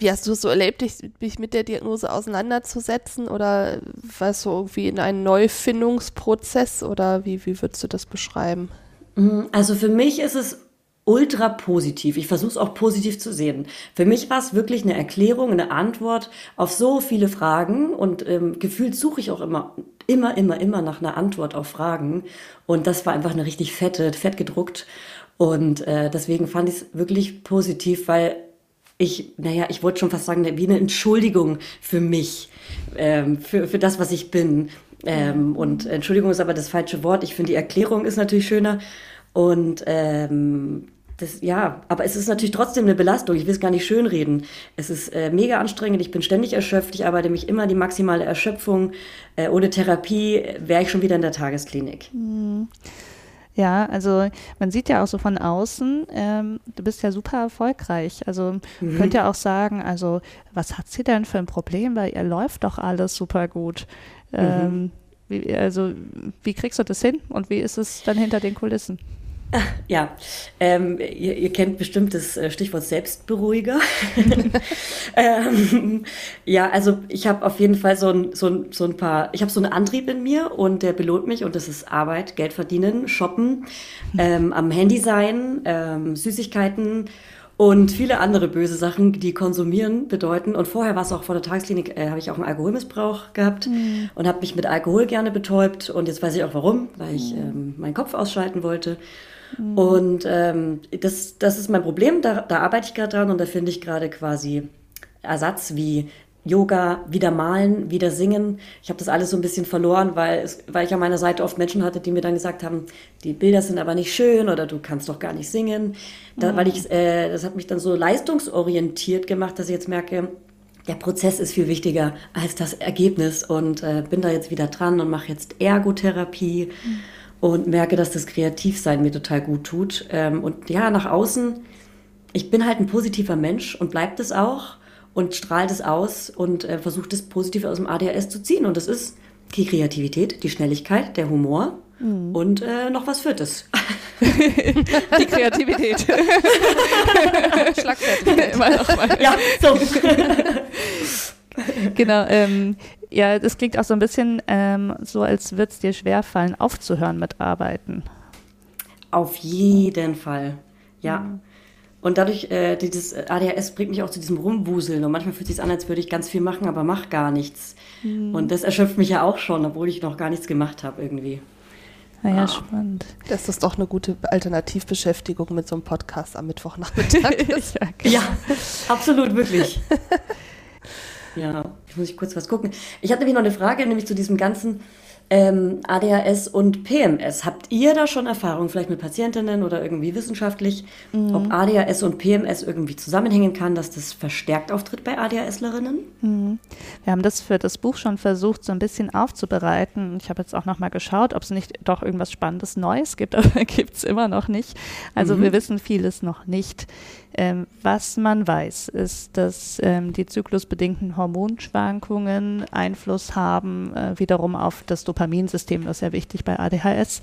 Speaker 2: wie hast du es so erlebt, dich, dich, mit der Diagnose auseinanderzusetzen? Oder warst du irgendwie in einem Neufindungsprozess? Oder wie, wie würdest du das beschreiben?
Speaker 3: Mhm, also für mich ist es ultra positiv. Ich versuche es auch positiv zu sehen. Für mich war es wirklich eine Erklärung, eine Antwort auf so viele Fragen und ähm, gefühlt suche ich auch immer, immer, immer, immer nach einer Antwort auf Fragen. Und das war einfach eine richtig fette, fett gedruckt. Und äh, deswegen fand ich es wirklich positiv, weil ich, naja, ich wollte schon fast sagen, wie eine Entschuldigung für mich, ähm, für, für das, was ich bin. Ähm, und Entschuldigung ist aber das falsche Wort. Ich finde, die Erklärung ist natürlich schöner. Und ähm, das, ja, aber es ist natürlich trotzdem eine Belastung. Ich will es gar nicht schönreden. Es ist äh, mega anstrengend. Ich bin ständig erschöpft. Ich arbeite mich immer die maximale Erschöpfung. Äh, ohne Therapie wäre ich schon wieder in der Tagesklinik.
Speaker 1: Mhm. Ja, also man sieht ja auch so von außen, ähm, du bist ja super erfolgreich. Also mhm. könnt ihr auch sagen, also was hat sie denn für ein Problem, weil ihr läuft doch alles super gut. Mhm. Ähm, wie, also wie kriegst du das hin und wie ist es dann hinter den Kulissen?
Speaker 3: Ja, ähm, ihr, ihr, kennt bestimmt das äh, Stichwort Selbstberuhiger. ähm, ja, also ich habe auf jeden Fall so ein, so, ein, so ein paar, ich habe so einen Antrieb in mir und der belohnt mich und das ist Arbeit, Geld verdienen, shoppen, ähm, am Handy sein, ähm, Süßigkeiten und viele andere böse Sachen, die konsumieren bedeuten. Und vorher war es auch vor der Tagesklinik, äh, habe ich auch einen Alkoholmissbrauch gehabt mhm. und habe mich mit Alkohol gerne betäubt. Und jetzt weiß ich auch warum, weil ich mhm. ähm, meinen Kopf ausschalten wollte. Mhm. Und ähm, das, das ist mein Problem, da, da arbeite ich gerade dran und da finde ich gerade quasi Ersatz wie Yoga, wieder malen, wieder singen. Ich habe das alles so ein bisschen verloren, weil, es, weil ich an meiner Seite oft Menschen hatte, die mir dann gesagt haben, die Bilder sind aber nicht schön oder du kannst doch gar nicht singen. Da, mhm. weil ich, äh, das hat mich dann so leistungsorientiert gemacht, dass ich jetzt merke, der Prozess ist viel wichtiger als das Ergebnis und äh, bin da jetzt wieder dran und mache jetzt Ergotherapie mhm. Und merke, dass das Kreativsein mir total gut tut. Ähm, und ja, nach außen, ich bin halt ein positiver Mensch und bleibt es auch und strahlt es aus und äh, versucht es positiv aus dem ADHS zu ziehen. Und das ist die Kreativität, die Schnelligkeit, der Humor mhm. und äh, noch was Viertes.
Speaker 1: die Kreativität. Schlagfertig. Immer noch mal. Ja, so. genau. Ähm, ja, das klingt auch so ein bisschen ähm, so, als würde es dir schwerfallen, aufzuhören mit Arbeiten.
Speaker 3: Auf jeden Fall. Ja. Mhm. Und dadurch, äh, dieses ADHS bringt mich auch zu diesem Rumwuseln. Und manchmal fühlt es sich an, als würde ich ganz viel machen, aber mach gar nichts. Mhm. Und das erschöpft mich ja auch schon, obwohl ich noch gar nichts gemacht habe irgendwie.
Speaker 1: Naja, ah. spannend.
Speaker 2: Das ist doch eine gute Alternativbeschäftigung mit so einem Podcast am Mittwochnachmittag.
Speaker 3: ja, genau. ja, absolut, wirklich. ja, ich muss ich kurz was gucken. Ich hatte nämlich noch eine Frage, nämlich zu diesem ganzen ähm, ADHS und PMS. Habt ihr da schon Erfahrung, vielleicht mit Patientinnen oder irgendwie wissenschaftlich, mhm. ob ADHS und PMS irgendwie zusammenhängen kann, dass das verstärkt auftritt bei ADHSlerinnen?
Speaker 1: Mhm. Wir haben das für das Buch schon versucht, so ein bisschen aufzubereiten. Ich habe jetzt auch noch mal geschaut, ob es nicht doch irgendwas Spannendes Neues gibt, aber gibt es immer noch nicht. Also mhm. wir wissen vieles noch nicht. Ähm, was man weiß, ist, dass ähm, die zyklusbedingten Hormonschwankungen Einfluss haben, äh, wiederum auf das Dopaminsystem, das ist ja wichtig bei ADHS.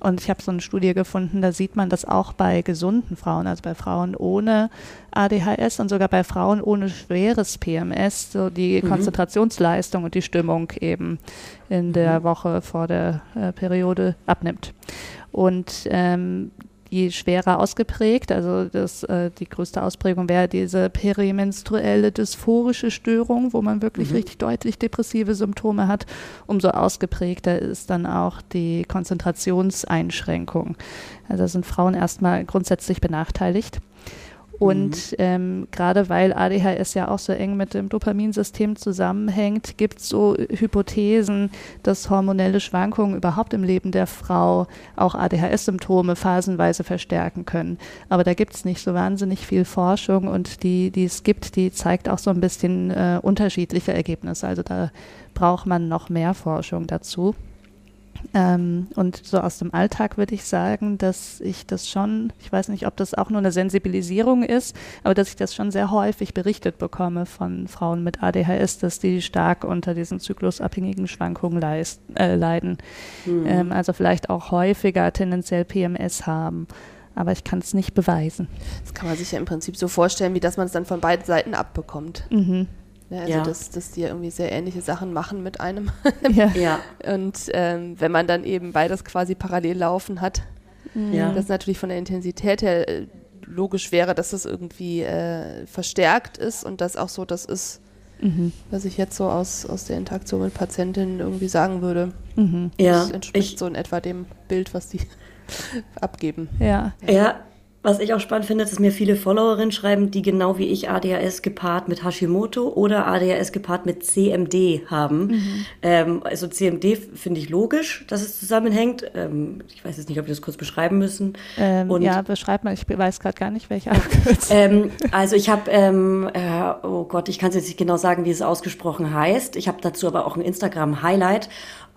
Speaker 1: Und ich habe so eine Studie gefunden, da sieht man das auch bei gesunden Frauen, also bei Frauen ohne ADHS und sogar bei Frauen ohne schweres PMS, so die mhm. Konzentrationsleistung und die Stimmung eben in der mhm. Woche vor der äh, Periode abnimmt. Und ähm, je schwerer ausgeprägt, also das, äh, die größte Ausprägung wäre diese perimenstruelle dysphorische Störung, wo man wirklich mhm. richtig deutlich depressive Symptome hat, umso ausgeprägter ist dann auch die Konzentrationseinschränkung. Also sind Frauen erstmal grundsätzlich benachteiligt. Und mhm. ähm, gerade weil ADHS ja auch so eng mit dem Dopaminsystem zusammenhängt, gibt es so Hypothesen, dass hormonelle Schwankungen überhaupt im Leben der Frau auch ADHS-Symptome phasenweise verstärken können. Aber da gibt es nicht so wahnsinnig viel Forschung und die, die es gibt, die zeigt auch so ein bisschen äh, unterschiedliche Ergebnisse. Also da braucht man noch mehr Forschung dazu. Ähm, und so aus dem Alltag würde ich sagen, dass ich das schon, ich weiß nicht, ob das auch nur eine Sensibilisierung ist, aber dass ich das schon sehr häufig berichtet bekomme von Frauen mit ADHS, dass die stark unter diesen zyklusabhängigen Schwankungen leist, äh, leiden. Mhm. Ähm, also vielleicht auch häufiger tendenziell PMS haben. Aber ich kann es nicht beweisen.
Speaker 2: Das kann man sich ja im Prinzip so vorstellen, wie dass man es dann von beiden Seiten abbekommt. Mhm. Ne, also ja. dass, dass die irgendwie sehr ähnliche Sachen machen mit einem. ja. ja. Und ähm, wenn man dann eben beides quasi parallel laufen hat, mhm. ja. das natürlich von der Intensität her äh, logisch wäre, dass das irgendwie äh, verstärkt ist und das auch so das ist, mhm. was ich jetzt so aus, aus der Interaktion mit Patientinnen irgendwie sagen würde. Mhm. Ja. Das entspricht ich, so in etwa dem Bild, was die abgeben.
Speaker 3: Ja. ja. Was ich auch spannend finde, dass mir viele Followerinnen schreiben, die genau wie ich ADHS gepaart mit Hashimoto oder ADHS gepaart mit CMD haben. Mhm. Ähm, also CMD finde ich logisch, dass es zusammenhängt. Ähm, ich weiß jetzt nicht, ob wir das kurz beschreiben müssen.
Speaker 1: Ähm, ja, beschreib mal. Ich weiß gerade gar nicht, welche Abkürzung.
Speaker 3: Ähm, also ich habe, ähm, äh, oh Gott, ich kann es jetzt nicht genau sagen, wie es ausgesprochen heißt. Ich habe dazu aber auch ein Instagram-Highlight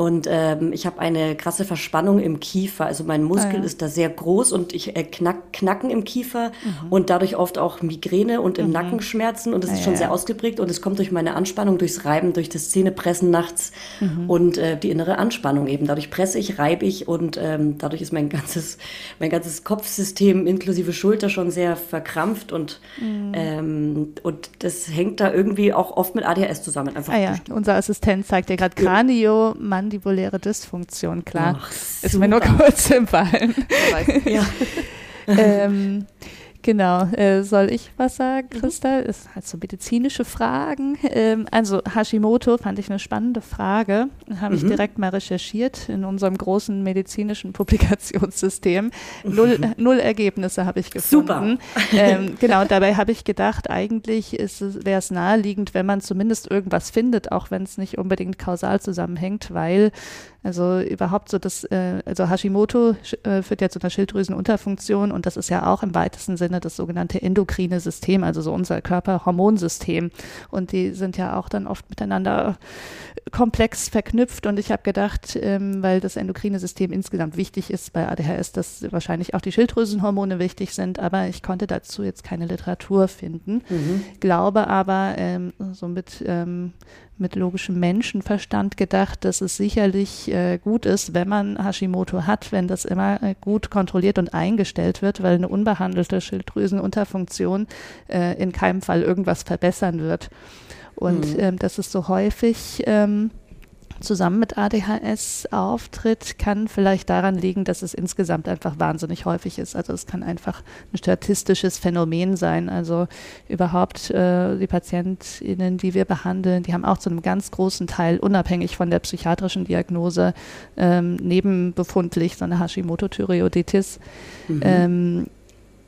Speaker 3: und ähm, ich habe eine krasse Verspannung im Kiefer. Also mein Muskel ah, ja. ist da sehr groß und ich äh, knack, Knacken im Kiefer mhm. und dadurch oft auch Migräne und im mhm. Nackenschmerzen. Und das ah, ist schon ja, sehr ausgeprägt und es kommt durch meine Anspannung, durchs Reiben, durch das Zähnepressen nachts mhm. und äh, die innere Anspannung eben. Dadurch presse ich, reibe ich und ähm, dadurch ist mein ganzes, mein ganzes Kopfsystem inklusive Schulter schon sehr verkrampft und, mhm. ähm, und das hängt da irgendwie auch oft mit ADHS zusammen.
Speaker 1: Einfach ah ja, unser Assistent zeigt dir gerade Kranio, Mann mandibuläre Dysfunktion, klar. Ach, ist mir nur kurz empfallen. ja. ähm, Genau, äh, soll ich was sagen, mhm. Christa? Mhm. Ist halt so medizinische Fragen. Ähm, also Hashimoto fand ich eine spannende Frage. Habe ich mhm. direkt mal recherchiert in unserem großen medizinischen Publikationssystem. Null, mhm. null Ergebnisse habe ich gefunden. Super. Ähm, genau, dabei habe ich gedacht, eigentlich wäre es naheliegend, wenn man zumindest irgendwas findet, auch wenn es nicht unbedingt kausal zusammenhängt, weil Also überhaupt so das, äh, also Hashimoto äh, führt ja zu einer Schilddrüsenunterfunktion und das ist ja auch im weitesten Sinne das sogenannte endokrine System, also so unser Körperhormonsystem. Und die sind ja auch dann oft miteinander komplex verknüpft und ich habe gedacht, ähm, weil das endokrine System insgesamt wichtig ist bei ADHS, dass wahrscheinlich auch die Schilddrüsenhormone wichtig sind, aber ich konnte dazu jetzt keine Literatur finden. Mhm. Glaube aber, ähm, so mit, ähm, mit logischem Menschenverstand gedacht, dass es sicherlich äh, gut ist, wenn man Hashimoto hat, wenn das immer äh, gut kontrolliert und eingestellt wird, weil eine unbehandelte Schilddrüsenunterfunktion äh, in keinem Fall irgendwas verbessern wird. Und mhm. ähm, dass es so häufig ähm, zusammen mit ADHS auftritt, kann vielleicht daran liegen, dass es insgesamt einfach wahnsinnig häufig ist. Also es kann einfach ein statistisches Phänomen sein. Also überhaupt äh, die PatientInnen, die wir behandeln, die haben auch zu einem ganz großen Teil, unabhängig von der psychiatrischen Diagnose, ähm, nebenbefundlich so eine Hashimoto-Thyreoiditis. Mhm. Ähm,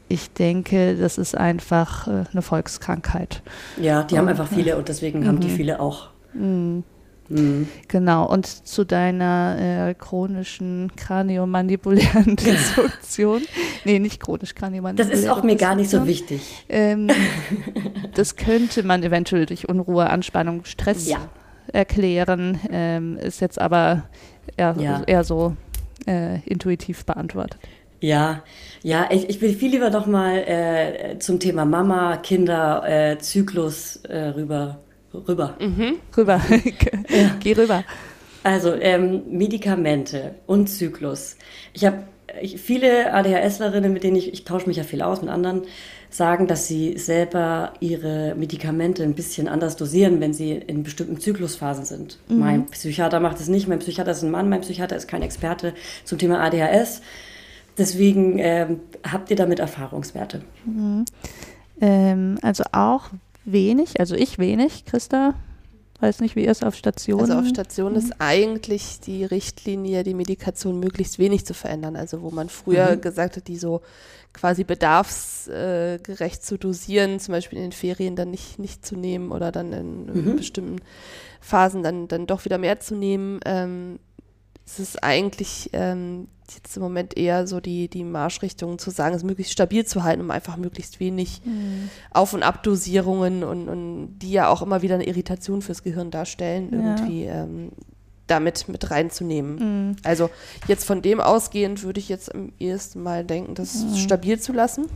Speaker 1: ich denke, das ist einfach äh, eine Volkskrankheit.
Speaker 3: Ja, die haben einfach viele und deswegen mhm. haben die mhm. viele auch. Mhm.
Speaker 1: Mhm. Genau, und zu deiner äh, chronischen kraniomandibulären Dysfunktion. nee, nicht chronisch kraniomandibuläre
Speaker 3: Das ist auch mir gar nicht so wichtig. Ähm,
Speaker 1: das könnte man eventuell durch Unruhe, Anspannung, Stress ja. erklären, ähm, ist jetzt aber eher, ja. eher so äh, intuitiv beantwortet.
Speaker 3: Ja, ja, ich, ich will viel lieber noch mal äh, zum Thema Mama, Kinder, äh, Zyklus äh, rüber. Rüber.
Speaker 1: Mhm. Rüber. ja. Geh rüber.
Speaker 3: Also ähm, Medikamente und Zyklus. Ich habe viele ADHSlerinnen, mit denen ich, ich tausche mich ja viel aus mit anderen, sagen, dass sie selber ihre Medikamente ein bisschen anders dosieren, wenn sie in bestimmten Zyklusphasen sind. Mhm. Mein Psychiater macht es nicht, mein Psychiater ist ein Mann, mein Psychiater ist kein Experte zum Thema ADHS. Deswegen ähm, habt ihr damit Erfahrungswerte? Mhm.
Speaker 1: Ähm, also auch wenig, also ich wenig, Christa. Weiß nicht, wie ihr es auf Station.
Speaker 2: Also auf Station mhm. ist eigentlich die Richtlinie, die Medikation möglichst wenig zu verändern. Also wo man früher mhm. gesagt hat, die so quasi bedarfsgerecht zu dosieren, zum Beispiel in den Ferien dann nicht, nicht zu nehmen oder dann in, mhm. bestimmten Phasen dann, dann doch wieder mehr zu nehmen. Ähm, es ist eigentlich ähm, jetzt im Moment eher so die, die Marschrichtung zu sagen, es möglichst stabil zu halten, um einfach möglichst wenig mhm. Auf- und Abdosierungen und, und die ja auch immer wieder eine Irritation fürs Gehirn darstellen, ja. irgendwie ähm, damit mit reinzunehmen. Mhm. Also jetzt von dem ausgehend würde ich jetzt am ehesten mal denken, das mhm. stabil zu lassen.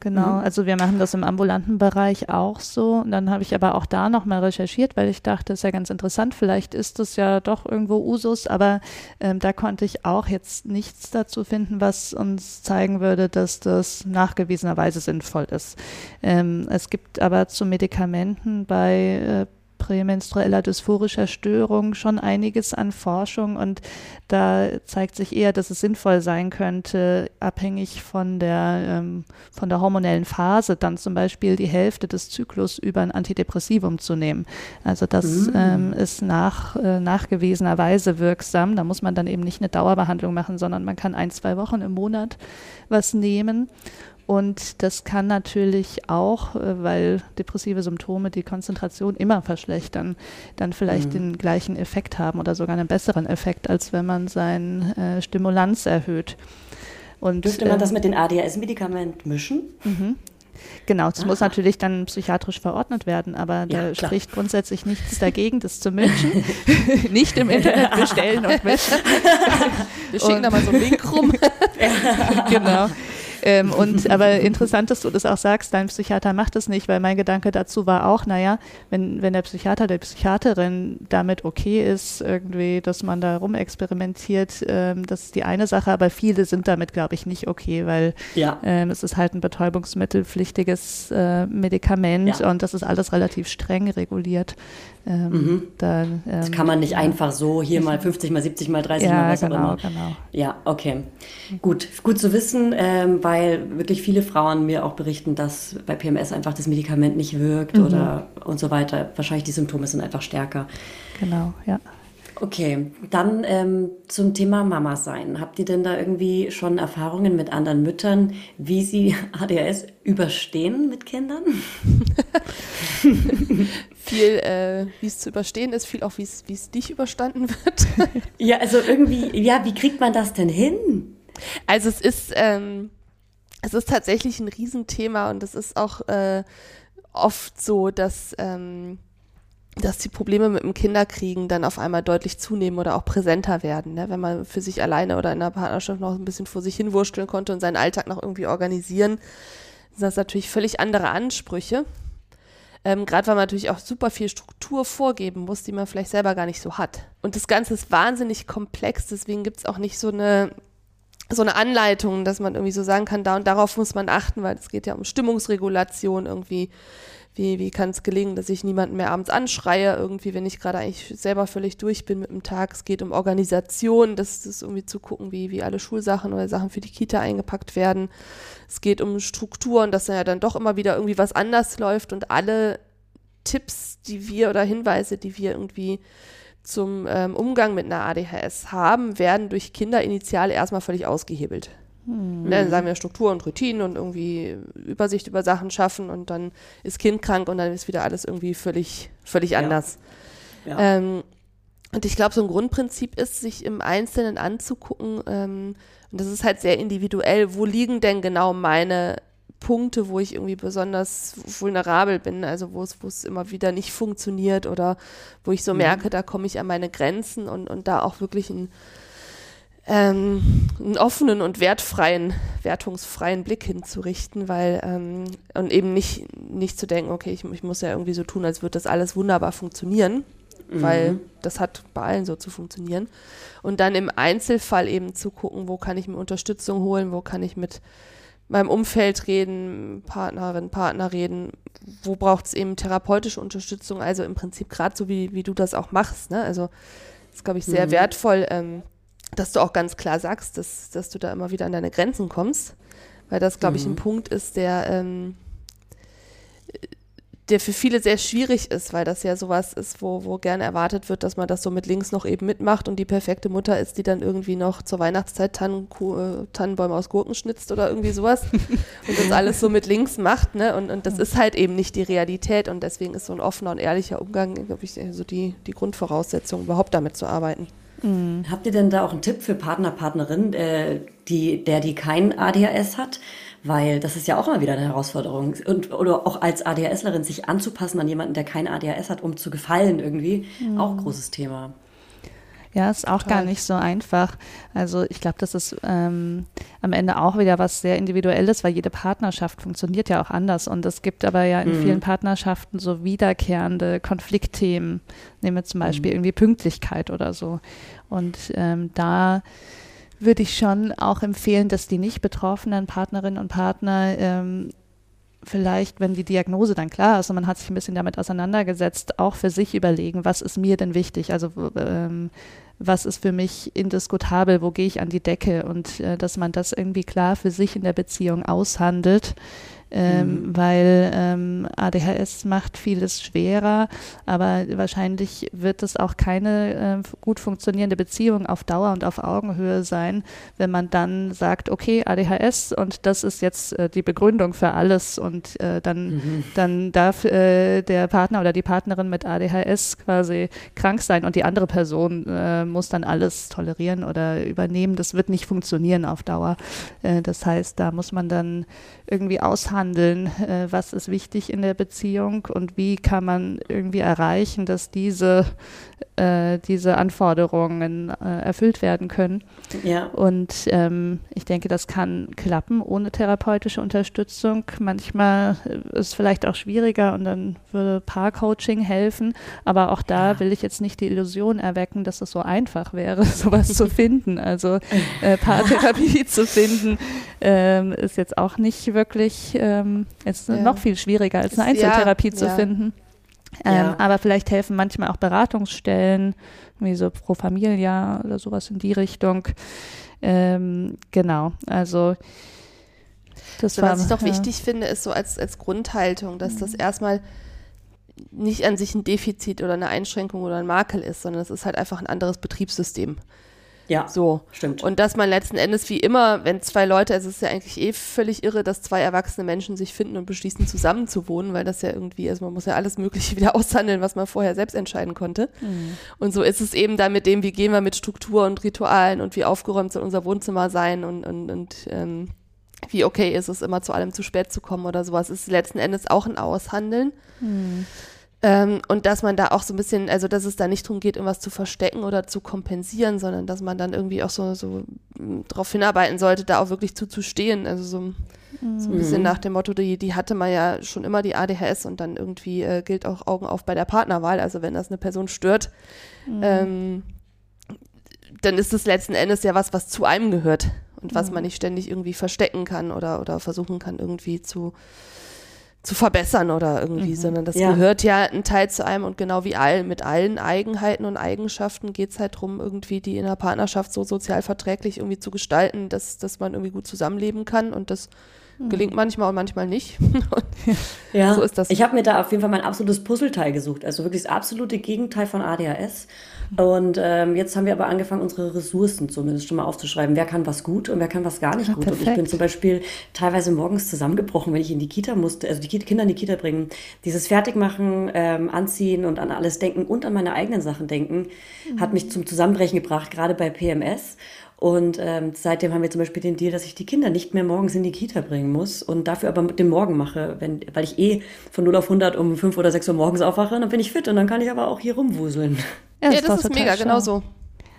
Speaker 1: Genau, mhm. also wir machen das im ambulanten Bereich auch so. Und dann habe ich aber auch da nochmal recherchiert, weil ich dachte, das ist ja ganz interessant, vielleicht ist das ja doch irgendwo Usus, aber ähm, da konnte ich auch jetzt nichts dazu finden, was uns zeigen würde, dass das nachgewiesenerweise sinnvoll ist. Ähm, es gibt aber zu Medikamenten bei äh, prämenstrueller dysphorischer Störung schon einiges an Forschung und da zeigt sich eher, dass es sinnvoll sein könnte, abhängig von der, ähm, von der hormonellen Phase, dann zum Beispiel die Hälfte des Zyklus über ein Antidepressivum zu nehmen. Also das mm. ähm, ist nach, äh, nachgewiesenerweise wirksam. Da muss man dann eben nicht eine Dauerbehandlung machen, sondern man kann ein, zwei Wochen im Monat was nehmen. Und das kann natürlich auch, äh, weil depressive Symptome die Konzentration immer verschlechtern, dann vielleicht mhm. den gleichen Effekt haben oder sogar einen besseren Effekt, als wenn man seinen äh, Stimulanz erhöht.
Speaker 3: Und, Dürfte man äh, das mit den ADHS-Medikamenten mischen? Mhm.
Speaker 1: Genau, es muss natürlich dann psychiatrisch verordnet werden, aber da ja, spricht grundsätzlich nichts dagegen, das zu mischen. Nicht im Internet bestellen und mischen.
Speaker 2: Wir schicken und, da mal so einen Link rum.
Speaker 1: genau. Ähm, und aber interessant, dass du das auch sagst, dein Psychiater macht es nicht, weil mein Gedanke dazu war auch, naja, wenn, wenn der Psychiater, der Psychiaterin damit okay ist, irgendwie, dass man da rumexperimentiert, ähm, das ist die eine Sache, aber viele sind damit, glaube ich, nicht okay, weil ja. ähm, es ist halt ein betäubungsmittelpflichtiges äh, Medikament ja. und das ist alles relativ streng reguliert.
Speaker 3: Ähm, mhm. das ähm, kann man nicht einfach so hier mal 50 mal 70 mal 30 ja, mal was genau, auch immer. Genau. Ja, okay. Gut, gut zu wissen, ähm, weil wirklich viele Frauen mir auch berichten, dass bei PMS einfach das Medikament nicht wirkt mhm. oder und so weiter. Wahrscheinlich die Symptome sind einfach stärker.
Speaker 1: Genau, ja.
Speaker 3: Okay, dann ähm, zum Thema Mama sein. Habt ihr denn da irgendwie schon Erfahrungen mit anderen Müttern, wie sie ADHS überstehen mit Kindern?
Speaker 2: viel, äh, wie es zu überstehen ist, viel auch, wie es nicht überstanden wird.
Speaker 3: ja, also irgendwie, ja, wie kriegt man das denn hin?
Speaker 2: Also es ist, ähm, es ist tatsächlich ein Riesenthema und es ist auch äh, oft so, dass ähm, dass die Probleme mit dem Kinderkriegen dann auf einmal deutlich zunehmen oder auch präsenter werden. Ne? Wenn man für sich alleine oder in einer Partnerschaft noch ein bisschen vor sich hinwurschteln konnte und seinen Alltag noch irgendwie organisieren, sind das natürlich völlig andere Ansprüche. Ähm, Gerade weil man natürlich auch super viel Struktur vorgeben muss, die man vielleicht selber gar nicht so hat. Und das Ganze ist wahnsinnig komplex, deswegen gibt es auch nicht so eine so eine Anleitung, dass man irgendwie so sagen kann, da und darauf muss man achten, weil es geht ja um Stimmungsregulation irgendwie wie, wie kann es gelingen, dass ich niemanden mehr abends anschreie, irgendwie, wenn ich gerade eigentlich selber völlig durch bin mit dem Tag. Es geht um Organisation, das ist irgendwie zu gucken, wie, wie alle Schulsachen oder Sachen für die Kita eingepackt werden. Es geht um Strukturen, dass dann ja dann doch immer wieder irgendwie was anders läuft und alle Tipps, die wir oder Hinweise, die wir irgendwie zum ähm, Umgang mit einer ADHS haben, werden durch Kinder initial erstmal völlig ausgehebelt. Hm. Dann sagen wir Struktur und Routinen und irgendwie Übersicht über Sachen schaffen und dann ist Kind krank und dann ist wieder alles irgendwie völlig, völlig ja. anders. Ja. Ähm, und ich glaube, so ein Grundprinzip ist, sich im Einzelnen anzugucken, ähm, und das ist halt sehr individuell, wo liegen denn genau meine Punkte, wo ich irgendwie besonders vulnerabel bin, also wo es, wo es immer wieder nicht funktioniert oder wo ich so mhm. merke, da komme ich an meine Grenzen und, und da auch wirklich ein ähm, einen offenen und wertfreien, wertungsfreien Blick hinzurichten, weil ähm, und eben nicht, nicht zu denken, okay, ich, ich muss ja irgendwie so tun, als würde das alles wunderbar funktionieren, mhm. weil das hat bei allen so zu funktionieren. Und dann im Einzelfall eben zu gucken, wo kann ich mir Unterstützung holen, wo kann ich mit meinem Umfeld reden, Partnerin, Partner reden, wo braucht es eben therapeutische Unterstützung, also im Prinzip gerade so, wie, wie du das auch machst. Ne? Also das ist, glaube ich, sehr mhm. wertvoll, ähm, dass du auch ganz klar sagst, dass, dass du da immer wieder an deine Grenzen kommst, weil das, glaube ich, ein mhm. Punkt ist, der, ähm, der für viele sehr schwierig ist, weil das ja sowas ist, wo, wo gerne erwartet wird, dass man das so mit links noch eben mitmacht und die perfekte Mutter ist, die dann irgendwie noch zur Weihnachtszeit Tannen, äh, Tannenbäume aus Gurken schnitzt oder irgendwie sowas und das alles so mit links macht, ne? Und, und das ist halt eben nicht die Realität und deswegen ist so ein offener und ehrlicher Umgang, glaube ich, so die, die Grundvoraussetzung, überhaupt damit zu arbeiten.
Speaker 3: Mhm. Habt ihr denn da auch einen Tipp für Partner, Partnerin, äh, die, der die kein ADHS hat? Weil das ist ja auch immer wieder eine Herausforderung. Und, oder auch als ADHSlerin sich anzupassen an jemanden, der kein ADHS hat, um zu gefallen irgendwie, mhm. auch großes Thema.
Speaker 1: Ja, ist auch Total. gar nicht so einfach. Also ich glaube, das ist ähm, am Ende auch wieder was sehr Individuelles, weil jede Partnerschaft funktioniert ja auch anders. Und es gibt aber ja in mhm. vielen Partnerschaften so wiederkehrende Konfliktthemen. Nehmen wir zum Beispiel mhm. irgendwie Pünktlichkeit oder so. Und ähm, da würde ich schon auch empfehlen, dass die nicht betroffenen Partnerinnen und Partner ähm, vielleicht, wenn die Diagnose dann klar ist und man hat sich ein bisschen damit auseinandergesetzt, auch für sich überlegen, was ist mir denn wichtig? Also ähm, was ist für mich indiskutabel, wo gehe ich an die Decke und äh, dass man das irgendwie klar für sich in der Beziehung aushandelt ähm, mhm. weil ähm, ADHS macht vieles schwerer, aber wahrscheinlich wird es auch keine äh, gut funktionierende Beziehung auf Dauer und auf Augenhöhe sein, wenn man dann sagt, okay, ADHS und das ist jetzt äh, die Begründung für alles und äh, dann, mhm. dann darf äh, der Partner oder die Partnerin mit ADHS quasi krank sein und die andere Person äh, muss dann alles tolerieren oder übernehmen. Das wird nicht funktionieren auf Dauer. Äh, das heißt, da muss man dann irgendwie aushandeln, äh, was ist wichtig in der Beziehung und wie kann man irgendwie erreichen, dass diese, äh, diese Anforderungen äh, erfüllt werden können. Ja. Und ähm, ich denke, das kann klappen ohne therapeutische Unterstützung. Manchmal ist es vielleicht auch schwieriger und dann würde Paarcoaching helfen, aber auch da ja. will ich jetzt nicht die Illusion erwecken, dass es so einfach wäre, sowas zu finden. Also äh, Paartherapie zu finden, ähm, ist jetzt auch nicht wirklich wirklich, ähm, ist ja. noch viel schwieriger als eine Einzeltherapie ja, zu ja. finden. Ähm, aber vielleicht helfen manchmal auch Beratungsstellen, wie so Pro Familia oder sowas in die Richtung. Ähm, genau, also
Speaker 2: das so, war, Was ich doch wichtig finde, ist so als, als Grundhaltung, dass das mhm. erstmal nicht an sich ein Defizit oder eine Einschränkung oder ein Makel ist, sondern es ist halt einfach ein anderes Betriebssystem.
Speaker 3: Ja,
Speaker 2: so.
Speaker 3: stimmt.
Speaker 2: Und dass man letzten Endes wie immer, wenn zwei Leute, also es ist ja eigentlich eh völlig irre, dass zwei erwachsene Menschen sich finden und beschließen, zusammen zu wohnen, weil das ja irgendwie, also man muss ja alles Mögliche wieder aushandeln, was man vorher selbst entscheiden konnte. Mhm. Und so ist es eben dann mit dem, wie gehen wir mit Struktur und Ritualen und wie aufgeräumt soll unser Wohnzimmer sein und, und, und ähm, wie okay ist es, immer zu allem zu spät zu kommen oder sowas. Es ist letzten Endes auch ein Aushandeln. Mhm. Ähm, und dass man da auch so ein bisschen, also dass es da nicht darum geht, irgendwas zu verstecken oder zu kompensieren, sondern dass man dann irgendwie auch so, so hm, darauf hinarbeiten sollte, da auch wirklich zuzustehen. Also so, mhm. so ein bisschen mhm. nach dem Motto, die, die hatte man ja schon immer die ADHS und dann irgendwie äh, gilt auch Augen auf bei der Partnerwahl. Also wenn das eine Person stört, mhm. ähm, dann ist es letzten Endes ja was, was zu einem gehört und was mhm. man nicht ständig irgendwie verstecken kann oder, oder versuchen kann, irgendwie zu zu verbessern oder irgendwie, mhm. sondern das ja. gehört ja ein Teil zu einem und genau wie all, mit allen Eigenheiten und Eigenschaften geht es halt darum, irgendwie die in der Partnerschaft so sozial verträglich irgendwie zu gestalten, dass, dass man irgendwie gut zusammenleben kann und das. Gelingt manchmal und manchmal nicht.
Speaker 3: ja, so ist das. Ich habe mir da auf jeden Fall mein absolutes Puzzleteil gesucht, also wirklich das absolute Gegenteil von ADHS. Und ähm, jetzt haben wir aber angefangen, unsere Ressourcen zumindest schon mal aufzuschreiben. Wer kann was gut und wer kann was gar nicht ja, gut. Perfekt. Und ich bin zum Beispiel teilweise morgens zusammengebrochen, wenn ich in die Kita musste, also die Kinder in die Kita bringen. Dieses Fertigmachen, ähm, Anziehen und an alles denken und an meine eigenen Sachen denken, mhm. hat mich zum Zusammenbrechen gebracht, gerade bei PMS. Und ähm, seitdem haben wir zum Beispiel den Deal, dass ich die Kinder nicht mehr morgens in die Kita bringen muss und dafür aber mit dem Morgen mache, wenn, weil ich eh von 0 auf 100 um 5 oder 6 Uhr morgens aufwache, dann bin ich fit und dann kann ich aber auch hier rumwuseln.
Speaker 2: Ja, das, ja, das ist mega, genau so.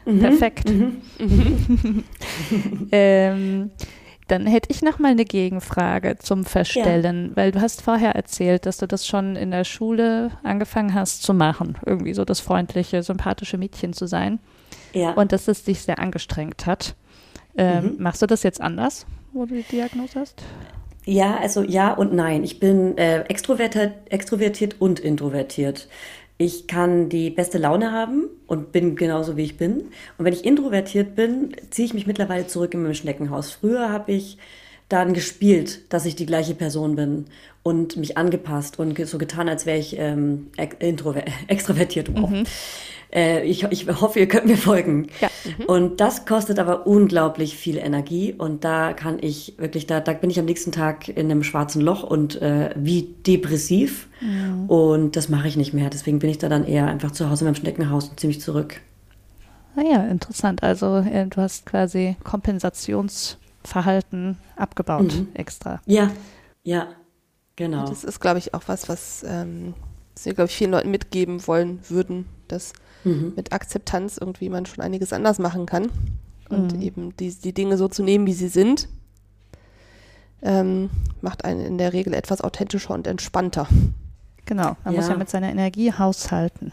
Speaker 1: Mhm. Perfekt. Mhm. Mhm. ähm, dann hätte ich noch mal eine Gegenfrage zum Verstellen, ja. weil du hast vorher erzählt, dass du das schon in der Schule angefangen hast zu machen, irgendwie so das freundliche, sympathische Mädchen zu sein. Ja. Und dass es dich sehr angestrengt hat. Ähm, mhm. Machst du das jetzt anders, wo du die Diagnose hast?
Speaker 3: Ja, also ja und nein. Ich bin äh, extrovertiert, extrovertiert und introvertiert. Ich kann die beste Laune haben und bin genauso wie ich bin. Und wenn ich introvertiert bin, ziehe ich mich mittlerweile zurück in mein Schneckenhaus. Früher habe ich dann gespielt, dass ich die gleiche Person bin und mich angepasst und so getan, als wäre ich ähm, extrovertiert. Wow. Mhm. Äh, ich, ich hoffe, ihr könnt mir folgen. Ja. Mhm. Und das kostet aber unglaublich viel Energie und da kann ich wirklich, da, da bin ich am nächsten Tag in einem schwarzen Loch und äh, wie depressiv mhm. und das mache ich nicht mehr. Deswegen bin ich da dann eher einfach zu Hause in meinem Schneckenhaus und ziemlich zurück.
Speaker 1: Naja, interessant. Also äh, du hast quasi Kompensationsverhalten abgebaut mhm. extra.
Speaker 3: Ja, ja, genau.
Speaker 2: Das ist, glaube ich, auch was, was ähm, wir, glaube ich, vielen Leuten mitgeben wollen würden, dass mhm. mit Akzeptanz irgendwie man schon einiges anders machen kann. Und mhm. eben die, die Dinge so zu nehmen, wie sie sind, ähm, macht einen in der Regel etwas authentischer und entspannter.
Speaker 1: Genau, man ja. muss ja mit seiner Energie haushalten.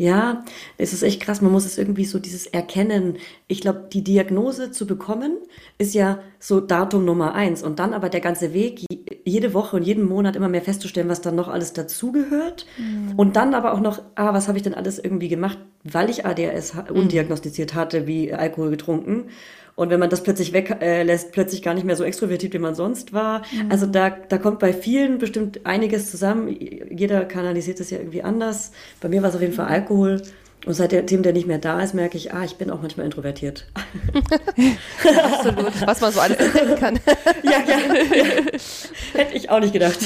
Speaker 3: Ja, es ist echt krass. Man muss es irgendwie so dieses Erkennen. Ich glaube, die Diagnose zu bekommen ist ja so Datum Nummer eins. Und dann aber der ganze Weg, jede Woche und jeden Monat immer mehr festzustellen, was dann noch alles dazugehört. Mhm. Und dann aber auch noch, ah, was habe ich denn alles irgendwie gemacht, weil ich ADHS undiagnostiziert hatte, wie Alkohol getrunken. Und wenn man das plötzlich weglässt, äh, plötzlich gar nicht mehr so extrovertiert, wie man sonst war. Mhm. Also da, da kommt bei vielen bestimmt einiges zusammen. Jeder kanalisiert das ja irgendwie anders. Bei mir war es auf jeden Fall mhm. Alkohol. Und seitdem der nicht mehr da ist, merke ich, ah, ich bin auch manchmal introvertiert.
Speaker 2: Absolut. Was man so alles entdecken kann.
Speaker 3: ja, ja, ja. Hätte ich auch nicht gedacht.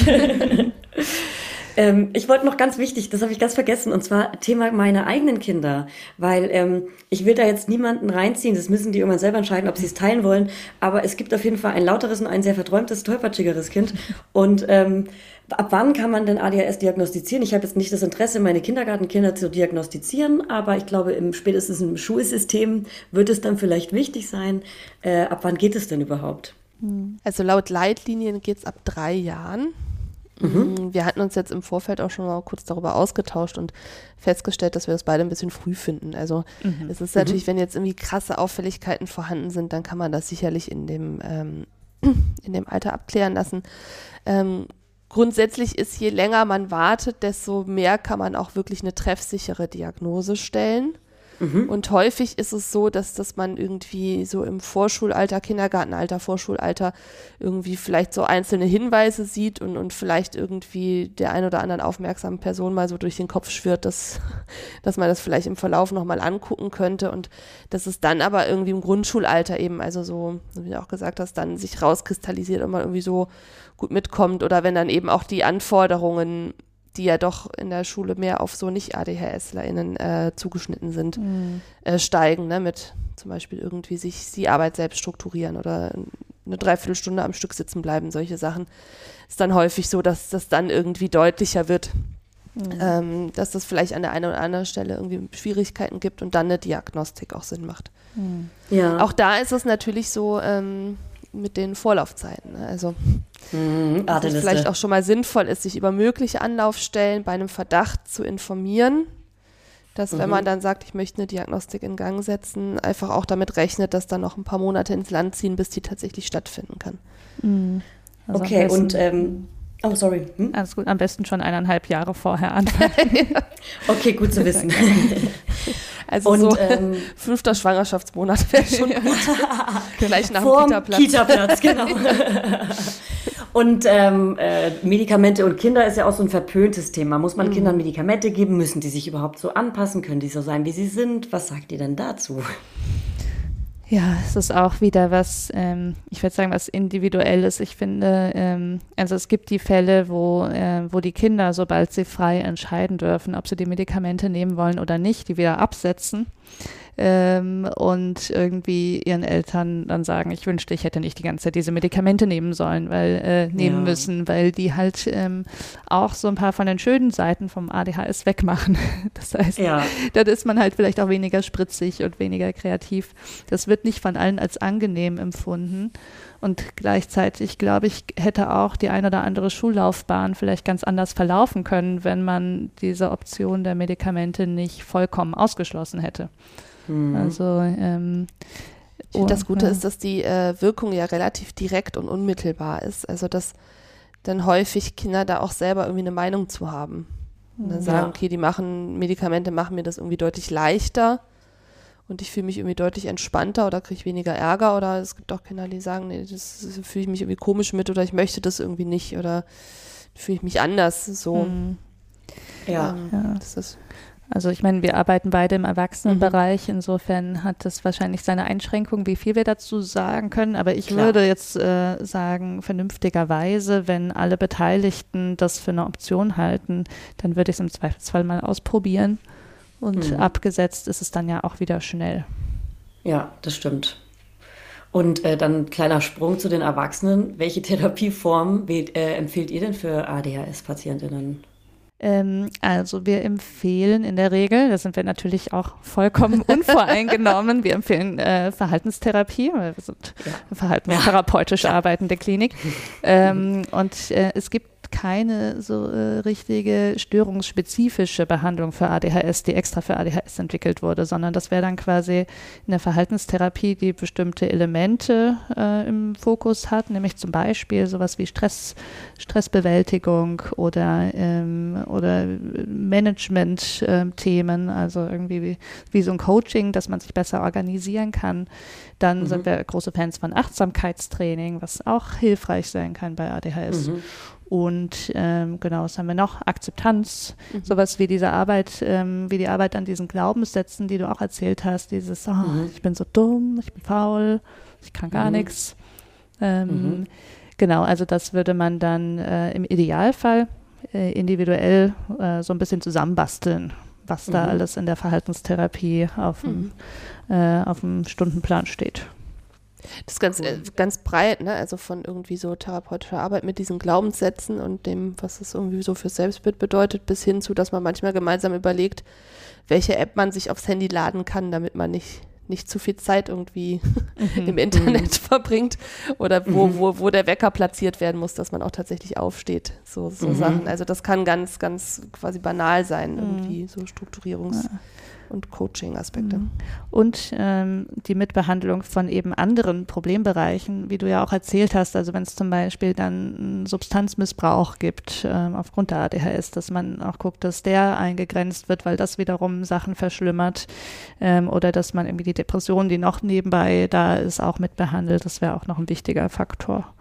Speaker 3: Ähm, ich wollte noch ganz wichtig, das habe ich ganz vergessen, und zwar Thema meine eigenen Kinder, weil ähm, ich will da jetzt niemanden reinziehen, das müssen die irgendwann selber entscheiden, ob sie es teilen wollen, aber es gibt auf jeden Fall ein lauteres und ein sehr verträumtes, tollpatschigeres Kind und ähm, Ab wann kann man denn ADHS diagnostizieren? Ich habe jetzt nicht das Interesse, meine Kindergartenkinder zu diagnostizieren, aber ich glaube, im, spätestens im Schulsystem wird es dann vielleicht wichtig sein. Äh, ab wann geht es denn überhaupt?
Speaker 2: Also laut Leitlinien geht es ab drei Jahren. Mhm. Wir hatten uns jetzt im Vorfeld auch schon mal kurz darüber ausgetauscht und festgestellt, dass wir das beide ein bisschen früh finden. Also mhm. es ist natürlich, mhm. wenn jetzt irgendwie krasse Auffälligkeiten vorhanden sind, dann kann man das sicherlich in dem, ähm, in dem Alter abklären lassen. Ähm, grundsätzlich ist, je länger man wartet, desto mehr kann man auch wirklich eine treffsichere Diagnose stellen. Mhm. Und häufig ist es so, dass, dass man irgendwie so im Vorschulalter, Kindergartenalter, Vorschulalter irgendwie vielleicht so einzelne Hinweise sieht und, und vielleicht irgendwie der ein oder anderen aufmerksamen Person mal so durch den Kopf schwirrt, dass, dass man das vielleicht im Verlauf nochmal angucken könnte und dass es dann aber irgendwie im Grundschulalter eben, also so, wie du auch gesagt hast, dann sich rauskristallisiert und man irgendwie so gut mitkommt oder wenn dann eben auch die Anforderungen die ja doch in der Schule mehr auf so nicht ADHSlerInnen äh, zugeschnitten sind, mhm. äh, steigen, ne, mit zum Beispiel irgendwie sich die Arbeit selbst strukturieren oder eine Dreiviertelstunde am Stück sitzen bleiben, solche Sachen. Ist dann häufig so, dass das dann irgendwie deutlicher wird, mhm. ähm, dass das vielleicht an der einen oder anderen Stelle irgendwie Schwierigkeiten gibt und dann eine Diagnostik auch Sinn macht. Mhm. Ja. Auch da ist es natürlich so, ähm, mit den Vorlaufzeiten. Ne? Also mhm, dass es vielleicht auch schon mal sinnvoll ist, sich über mögliche Anlaufstellen bei einem Verdacht zu informieren. Dass mhm. wenn man dann sagt, ich möchte eine Diagnostik in Gang setzen, einfach auch damit rechnet, dass dann noch ein paar Monate ins Land ziehen, bis die tatsächlich stattfinden kann.
Speaker 3: Mhm. Also okay, und ähm, Oh, sorry.
Speaker 1: Hm? Alles gut, am besten schon eineinhalb Jahre vorher anfangen.
Speaker 3: okay, gut zu wissen.
Speaker 2: Also und, so ähm, fünfter Schwangerschaftsmonat wäre schon gut.
Speaker 3: Gleich nach dem Kita-Platz. Kita-Platz, genau. und ähm, äh, Medikamente und Kinder ist ja auch so ein verpöntes Thema. Muss man mhm. Kindern Medikamente geben? Müssen die sich überhaupt so anpassen? Können die so sein, wie sie sind? Was sagt ihr denn dazu?
Speaker 1: Ja, es ist auch wieder was, ähm, ich würde sagen, was Individuelles. Ich finde, ähm, also es gibt die Fälle, wo, äh, wo die Kinder, sobald sie frei entscheiden dürfen, ob sie die Medikamente nehmen wollen oder nicht, die wieder absetzen ähm, und irgendwie ihren Eltern dann sagen, ich wünschte, ich hätte nicht die ganze Zeit diese Medikamente nehmen sollen, weil äh, nehmen ja. müssen, weil die halt ähm, auch so ein paar von den schönen Seiten vom ADHS wegmachen. Das heißt, ja. dann ist man halt vielleicht auch weniger spritzig und weniger kreativ. Das wird nicht von allen als angenehm empfunden. Und gleichzeitig, glaube ich, hätte auch die ein oder andere Schullaufbahn vielleicht ganz anders verlaufen können, wenn man diese Option der Medikamente nicht vollkommen ausgeschlossen hätte. Mhm. Also ähm,
Speaker 2: ich finde, das Gute ja. ist, dass die äh, Wirkung ja relativ direkt und unmittelbar ist. Also dass dann häufig Kinder da auch selber irgendwie eine Meinung zu haben. Und dann sagen, ja. okay, die machen, Medikamente machen mir das irgendwie deutlich leichter und ich fühle mich irgendwie deutlich entspannter oder kriege weniger Ärger oder es gibt auch Kinder, die sagen, nee, das fühle ich mich irgendwie komisch mit oder ich möchte das irgendwie nicht oder fühle ich mich anders so. Mhm.
Speaker 1: Ja. Ähm, ja. Das ist also ich meine, wir arbeiten beide im Erwachsenenbereich, mhm. insofern hat das wahrscheinlich seine Einschränkungen, wie viel wir dazu sagen können. Aber ich Klar. würde jetzt äh, sagen, vernünftigerweise, wenn alle Beteiligten das für eine Option halten, dann würde ich es im Zweifelsfall mal ausprobieren. Und mhm. abgesetzt ist es dann ja auch wieder schnell.
Speaker 3: Ja, das stimmt. Und äh, dann kleiner Sprung zu den Erwachsenen. Welche Therapieform äh, empfiehlt ihr denn für ADHS-Patientinnen?
Speaker 1: Ähm, also wir empfehlen in der Regel, da sind wir natürlich auch vollkommen unvoreingenommen, wir empfehlen äh, Verhaltenstherapie, weil wir sind ja. verhaltenstherapeutisch ja. arbeitende Klinik. Ähm, und äh, es gibt keine so äh, richtige störungsspezifische Behandlung für ADHS, die extra für ADHS entwickelt wurde, sondern das wäre dann quasi eine Verhaltenstherapie, die bestimmte Elemente äh, im Fokus hat, nämlich zum Beispiel sowas wie Stress, Stressbewältigung oder, ähm, oder Management-Themen, äh, also irgendwie wie, wie so ein Coaching, dass man sich besser organisieren kann. Dann mhm. sind wir große Fans von Achtsamkeitstraining, was auch hilfreich sein kann bei ADHS. Mhm. Und ähm, genau, was haben wir noch? Akzeptanz, mhm. sowas wie diese Arbeit, ähm, wie die Arbeit an diesen Glaubenssätzen, die du auch erzählt hast, dieses, oh, mhm. ich bin so dumm, ich bin faul, ich kann gar mhm. nichts. Ähm, mhm. Genau, also das würde man dann äh, im Idealfall äh, individuell äh, so ein bisschen zusammenbasteln, was da mhm. alles in der Verhaltenstherapie auf dem, mhm. äh, auf dem Stundenplan steht.
Speaker 2: Das ist ganz, äh, ganz breit, ne? Also von irgendwie so therapeutischer Arbeit mit diesen Glaubenssätzen und dem, was es irgendwie so für Selbstbild bedeutet, bis hin zu, dass man manchmal gemeinsam überlegt, welche App man sich aufs Handy laden kann, damit man nicht, nicht zu viel Zeit irgendwie mhm. im Internet mhm. verbringt oder wo, mhm. wo, wo der Wecker platziert werden muss, dass man auch tatsächlich aufsteht. So, so mhm. Sachen. Also das kann ganz, ganz quasi banal sein, mhm. irgendwie, so Strukturungs. Ja. Und Coaching-Aspekte. Mhm.
Speaker 1: Und ähm, die Mitbehandlung von eben anderen Problembereichen, wie du ja auch erzählt hast, also wenn es zum Beispiel dann einen Substanzmissbrauch gibt ähm, aufgrund der ADHS, dass man auch guckt, dass der eingegrenzt wird, weil das wiederum Sachen verschlimmert ähm, oder dass man irgendwie die Depression, die noch nebenbei da ist, auch mitbehandelt. Das wäre auch noch ein wichtiger Faktor.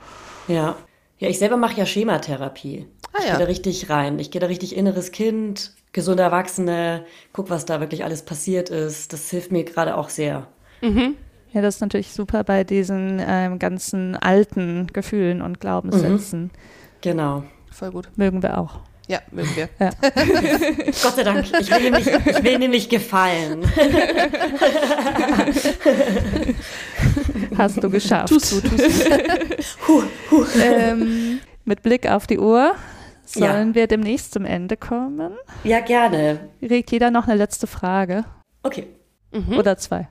Speaker 3: Ja. Ja, ich selber mache ja Schematherapie. Ah, ich ja. gehe da richtig rein. Ich gehe da richtig inneres Kind, gesunde Erwachsene, guck, was da wirklich alles passiert ist. Das hilft mir gerade auch sehr.
Speaker 1: Mhm. Ja, das ist natürlich super bei diesen ähm, ganzen alten Gefühlen und Glaubenssätzen. Mhm.
Speaker 3: Genau.
Speaker 1: Voll gut. Mögen wir auch.
Speaker 2: Ja, mögen wir. Ja.
Speaker 3: Gott sei Dank. Ich will nämlich, ich will nämlich gefallen.
Speaker 1: Hast du geschafft.
Speaker 2: Tust du, tust du.
Speaker 1: huh, huh. Ähm, mit Blick auf die Uhr Sollen ja. wir demnächst zum Ende kommen?
Speaker 3: Ja, gerne.
Speaker 1: Regt jeder noch eine letzte Frage?
Speaker 3: Okay.
Speaker 1: Mhm. Oder zwei?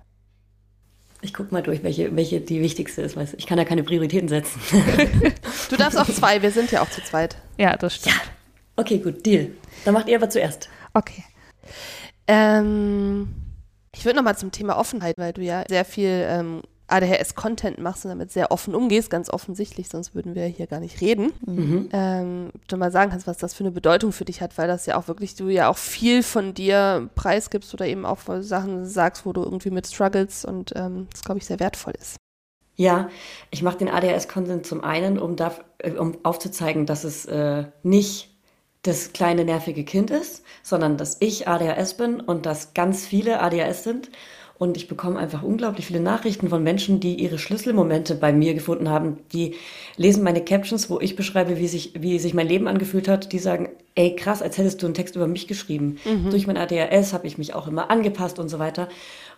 Speaker 3: Ich gucke mal durch, welche, welche die wichtigste ist. Weißt du. Ich kann da keine Prioritäten setzen.
Speaker 2: du darfst auch zwei, wir sind ja auch zu zweit.
Speaker 1: Ja, das stimmt. Ja.
Speaker 3: Okay, gut, Deal. Dann macht ihr aber zuerst.
Speaker 1: Okay.
Speaker 2: Ähm, ich würde nochmal zum Thema Offenheit, weil du ja sehr viel ähm, ADHS-Content machst und damit sehr offen umgehst, ganz offensichtlich, sonst würden wir hier gar nicht reden. Mhm. Ähm, du mal sagen kannst, was das für eine Bedeutung für dich hat, weil das ja auch wirklich, du ja auch viel von dir preisgibst oder eben auch Sachen sagst, wo du irgendwie mit struggles und ähm, das, glaube ich, sehr wertvoll ist.
Speaker 3: Ja, ich mache den ADHS-Content zum einen, um, da, äh, um aufzuzeigen, dass es äh, nicht das kleine nervige Kind ist, sondern dass ich ADHS bin und dass ganz viele ADHS sind und ich bekomme einfach unglaublich viele Nachrichten von Menschen, die ihre Schlüsselmomente bei mir gefunden haben. Die lesen meine Captions, wo ich beschreibe, wie sich, wie sich mein Leben angefühlt hat. Die sagen, ey krass, als hättest du einen Text über mich geschrieben. Mhm. Durch mein ADHS habe ich mich auch immer angepasst und so weiter.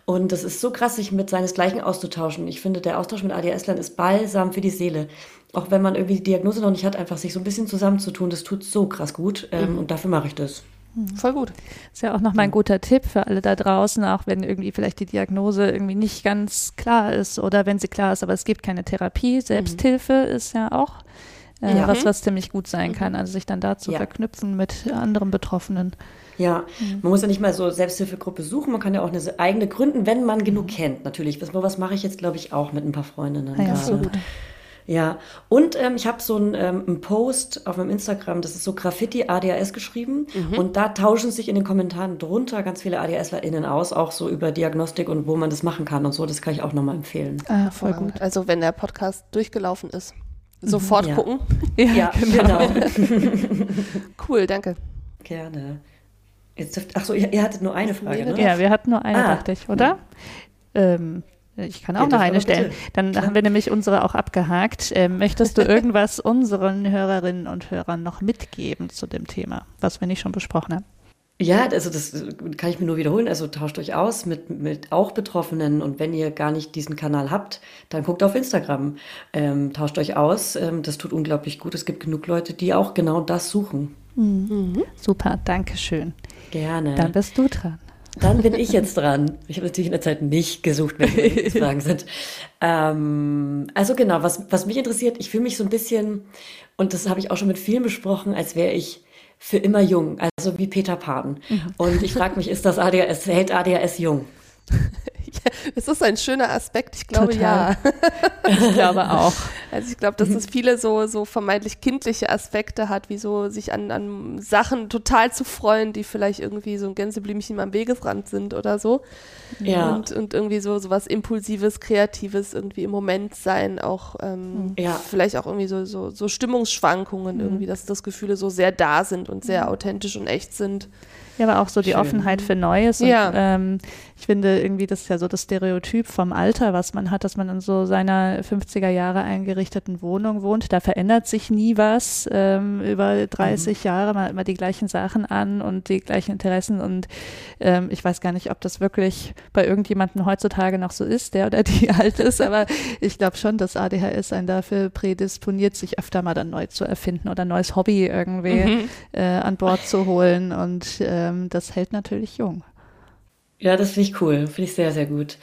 Speaker 3: Und das ist so krass, sich mit seinesgleichen auszutauschen. Ich finde, der Austausch mit ADHS-Lern ist balsam für die Seele. Auch wenn man irgendwie die Diagnose noch nicht hat, einfach sich so ein bisschen zusammenzutun, das tut so krass gut. Ähm, mhm. Und dafür mache ich das.
Speaker 1: Hm. Voll gut. Ist ja auch nochmal ein guter Tipp für alle da draußen, auch wenn irgendwie vielleicht die Diagnose irgendwie nicht ganz klar ist oder wenn sie klar ist, aber es gibt keine Therapie. Selbsthilfe mhm. ist ja auch äh, ja. was, was ziemlich gut sein kann. Mhm. Also sich dann da zu ja. verknüpfen mit anderen Betroffenen.
Speaker 3: Ja, mhm. man muss ja nicht mal so Selbsthilfegruppe suchen, man kann ja auch eine eigene gründen, wenn man genug kennt, natürlich. Was, was mache ich jetzt, glaube ich, auch mit ein paar Freundinnen.
Speaker 1: Ja, so gut.
Speaker 3: Ja, und ähm, ich habe so einen, ähm, einen Post auf meinem Instagram, das ist so Graffiti ADHS geschrieben mhm. und da tauschen sich in den Kommentaren drunter ganz viele ADHSlerInnen aus, auch so über Diagnostik und wo man das machen kann und so, das kann ich auch nochmal empfehlen.
Speaker 2: Ah, voll gut. Also wenn der Podcast durchgelaufen ist, mhm. sofort
Speaker 3: ja.
Speaker 2: gucken.
Speaker 3: Ja, ja genau.
Speaker 2: genau. cool, danke.
Speaker 3: Gerne. Jetzt dürft, ach so, ihr, ihr, hattet nur eine Frage, ne?
Speaker 1: Ja, wir hatten nur eine, ah. dachte ich, oder? Ähm, ich kann auch ja, noch eine stellen. Dann Klar. haben wir nämlich unsere auch abgehakt. Ähm, möchtest du irgendwas unseren Hörerinnen und Hörern noch mitgeben zu dem Thema, was wir nicht schon besprochen haben?
Speaker 3: Ja, also das kann ich mir nur wiederholen. Also tauscht euch aus mit, mit auch Betroffenen und wenn ihr gar nicht diesen Kanal habt, dann guckt auf Instagram. Ähm, tauscht euch aus. Ähm, das tut unglaublich gut. Es gibt genug Leute, die auch genau das suchen.
Speaker 1: Mhm. Super, danke schön.
Speaker 3: Gerne.
Speaker 1: Dann bist du dran.
Speaker 3: Dann bin ich jetzt dran. Ich habe natürlich in der Zeit nicht gesucht, wenn die Fragen sind. Ähm, also genau, was, was mich interessiert, ich fühle mich so ein bisschen, und das habe ich auch schon mit vielen besprochen, als wäre ich für immer jung, also wie Peter Pan. Mhm. Und ich frage mich, ist das ADHS, hält ADHS jung?
Speaker 2: Es ist ein schöner Aspekt, ich glaube
Speaker 1: Total. ja. Ich glaube auch.
Speaker 2: Also ich glaube, dass es viele so, so vermeintlich kindliche Aspekte hat, wie so sich an, an Sachen total zu freuen, die vielleicht irgendwie so ein Gänseblümchen am Wegesrand sind oder so. Ja. Und, und irgendwie so, so was Impulsives, Kreatives irgendwie im Moment sein, auch ähm, ja. vielleicht auch irgendwie so, so, so Stimmungsschwankungen mhm. irgendwie, dass das Gefühle so sehr da sind und sehr mhm. authentisch und echt sind.
Speaker 1: Ja, aber auch so die Schön. Offenheit für Neues.
Speaker 2: Ja.
Speaker 1: Und, ähm, ich finde irgendwie, das ist ja so das Stereotyp vom Alter, was man hat, dass man in so seiner 50er Jahre eingerichteten Wohnung wohnt. Da verändert sich nie was. Ähm, über 30 mhm. Jahre, man hat immer die gleichen Sachen an und die gleichen Interessen. Und ähm, ich weiß gar nicht, ob das wirklich bei irgendjemandem heutzutage noch so ist, der oder die alt ist. Aber ich glaube schon, dass ADHS einen dafür prädisponiert, sich öfter mal dann neu zu erfinden oder ein neues Hobby irgendwie mhm. äh, an Bord zu holen. Und ähm, das hält natürlich jung.
Speaker 3: Ja, das finde ich cool. Finde ich sehr, sehr gut.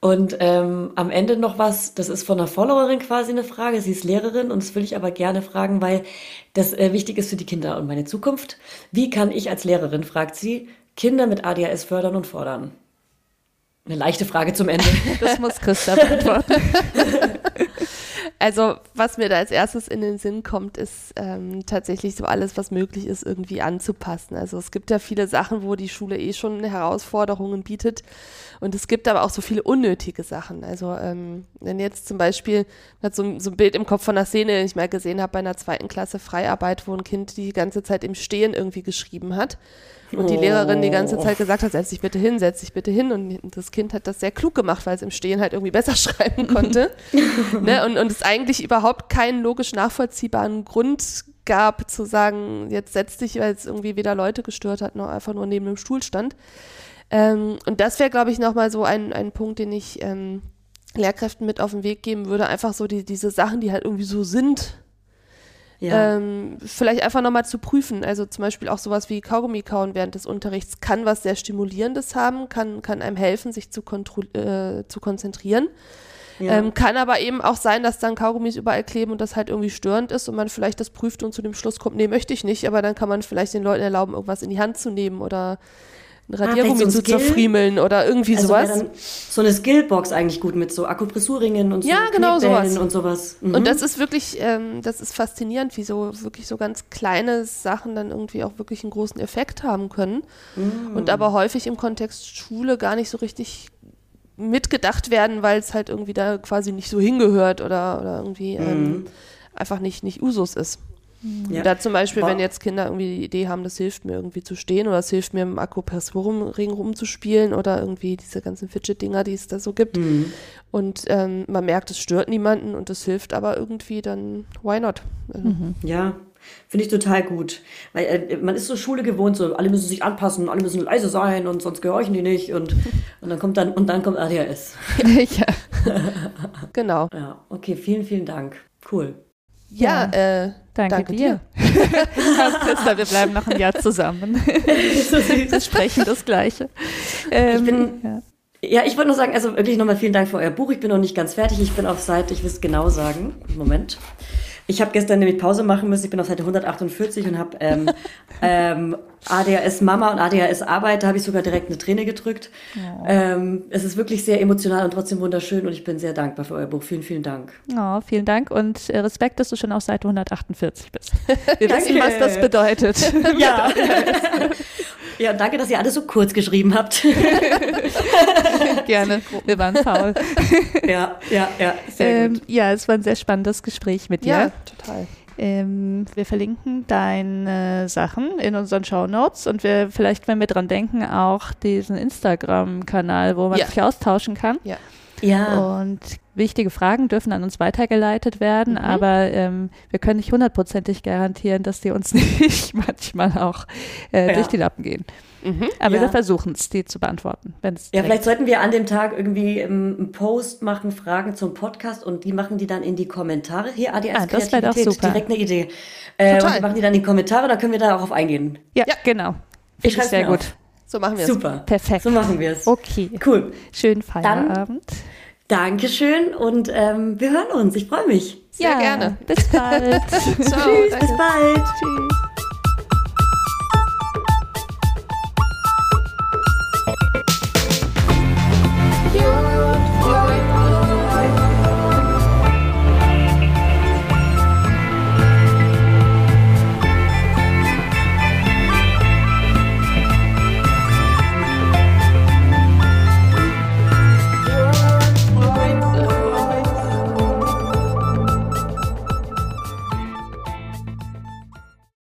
Speaker 3: Und ähm, am Ende noch was, das ist von einer Followerin quasi eine Frage. Sie ist Lehrerin und das will ich aber gerne fragen, weil das äh, wichtig ist für die Kinder und meine Zukunft. Wie kann ich als Lehrerin, fragt sie, Kinder mit ADHS fördern und fordern? Eine leichte Frage zum Ende.
Speaker 1: Das muss Christa beantworten.
Speaker 2: Also, was mir da als erstes in den Sinn kommt, ist ähm, tatsächlich so alles, was möglich ist, irgendwie anzupassen. Also es gibt ja viele Sachen, wo die Schule eh schon Herausforderungen bietet. Und es gibt aber auch so viele unnötige Sachen. Also, ähm, wenn jetzt zum Beispiel, hat so, so ein Bild im Kopf von einer Szene, die ich mal gesehen habe bei einer zweiten Klasse Freiarbeit, wo ein Kind die ganze Zeit im Stehen irgendwie geschrieben hat. Und die Lehrerin die ganze Zeit gesagt hat, setz dich bitte hin, setz dich bitte hin. Und das Kind hat das sehr klug gemacht, weil es im Stehen halt irgendwie besser schreiben konnte. ne? und, und es eigentlich überhaupt keinen logisch nachvollziehbaren Grund gab, zu sagen, jetzt setz dich, weil es irgendwie weder Leute gestört hat, noch einfach nur neben dem Stuhl stand. Ähm, und das wäre, glaube ich, nochmal so ein, ein Punkt, den ich ähm, Lehrkräften mit auf den Weg geben würde. Einfach so die, diese Sachen, die halt irgendwie so sind, ja. ähm, vielleicht einfach nochmal zu prüfen. Also zum Beispiel auch sowas wie Kaugummi kauen während des Unterrichts kann was sehr Stimulierendes haben, kann, kann einem helfen, sich zu, äh, zu konzentrieren. Ja. Ähm, kann aber eben auch sein, dass dann Kaugummis überall kleben und das halt irgendwie störend ist und man vielleicht das prüft und zu dem Schluss kommt, nee, möchte ich nicht, aber dann kann man vielleicht den Leuten erlauben, irgendwas in die Hand zu nehmen oder ein ah, Radiergummi ah, so zu zerfriemeln oder irgendwie also sowas.
Speaker 3: so eine Skillbox eigentlich gut mit so Akupressurringen und so
Speaker 2: ja, genau sowas.
Speaker 3: und sowas.
Speaker 2: Mhm. Und das ist wirklich, ähm, das ist faszinierend, wie so wirklich so ganz kleine Sachen dann irgendwie auch wirklich einen großen Effekt haben können mhm. und aber häufig im Kontext Schule gar nicht so richtig mitgedacht werden, weil es halt irgendwie da quasi nicht so hingehört oder, oder irgendwie ähm, mhm. einfach nicht, nicht Usus ist. Ja. Da zum Beispiel, wenn jetzt Kinder irgendwie die Idee haben, das hilft mir irgendwie zu stehen oder das hilft mir im Akupressurring rumzuspielen oder irgendwie diese ganzen Fidget-Dinger, die es da so gibt. Mhm. Und ähm, man merkt, es stört niemanden und es hilft aber irgendwie, dann why not?
Speaker 3: Also mhm. Ja, Finde ich total gut. Weil äh, man ist so Schule gewohnt, so alle müssen sich anpassen, alle müssen leise sein und sonst gehorchen die nicht. Und, und dann kommt dann und dann kommt ADHS. ja.
Speaker 2: genau.
Speaker 3: Ja, okay, vielen, vielen Dank. Cool.
Speaker 1: Ja, ja äh, danke, danke, dir. Christa, wir bleiben noch ein Jahr zusammen. wir sprechen das Gleiche.
Speaker 3: Ähm, ich bin, ja. ja ich wollte nur sagen, also wirklich nochmal vielen Dank für euer Buch. Ich bin noch nicht ganz fertig. Ich bin auf Seite, ich will es genau sagen. Moment. Ich habe gestern nämlich Pause machen müssen. Ich bin auf Seite 148 und habe ähm, ähm, ADHS Mama und ADHS Arbeit. Da habe ich sogar direkt eine Träne gedrückt. Oh. Ähm, es ist wirklich sehr emotional und trotzdem wunderschön und ich bin sehr dankbar für euer Buch. Vielen, vielen Dank.
Speaker 1: Oh, vielen Dank und äh, Respekt, dass du schon auf Seite 148 bist. Wir wissen, was das bedeutet.
Speaker 3: ja. Ja, danke, dass ihr alles so kurz geschrieben habt.
Speaker 1: Gerne, wir waren faul.
Speaker 3: ja, ja, ja, sehr
Speaker 1: ähm, gut. Ja, es war ein sehr spannendes Gespräch mit dir.
Speaker 2: Ja, total.
Speaker 1: Ähm, wir verlinken deine Sachen in unseren Show Notes und wir vielleicht, wenn wir dran denken, auch diesen Instagram-Kanal, wo man ja. sich austauschen kann.
Speaker 2: Ja.
Speaker 1: Ja. Und wichtige Fragen dürfen an uns weitergeleitet werden, mhm. aber ähm, wir können nicht hundertprozentig garantieren, dass die uns nicht manchmal auch äh, ja. durch die Lappen gehen. Mhm. Aber ja. wir versuchen es, die zu beantworten.
Speaker 3: Wenn's ja, vielleicht sollten wir an dem Tag irgendwie ähm, einen Post machen, Fragen zum Podcast und die machen die dann in die Kommentare. Hier, ADS ah,
Speaker 1: das wäre doch super.
Speaker 3: direkt eine Idee. Äh, Total. und die machen die dann in die Kommentare, dann können wir darauf eingehen.
Speaker 1: Ja, ja. genau.
Speaker 3: Ich schreibe sehr gut. Auf.
Speaker 2: So machen wir
Speaker 3: es. Super.
Speaker 1: Perfekt.
Speaker 3: So machen wir es.
Speaker 1: Okay.
Speaker 3: Cool.
Speaker 1: Schönen Feierabend. Dann
Speaker 3: Dankeschön und ähm, wir hören uns. Ich freue mich.
Speaker 2: Sehr ja, gerne.
Speaker 1: Bis bald.
Speaker 3: Ciao, Tschüss, danke. bis bald. Tschüss.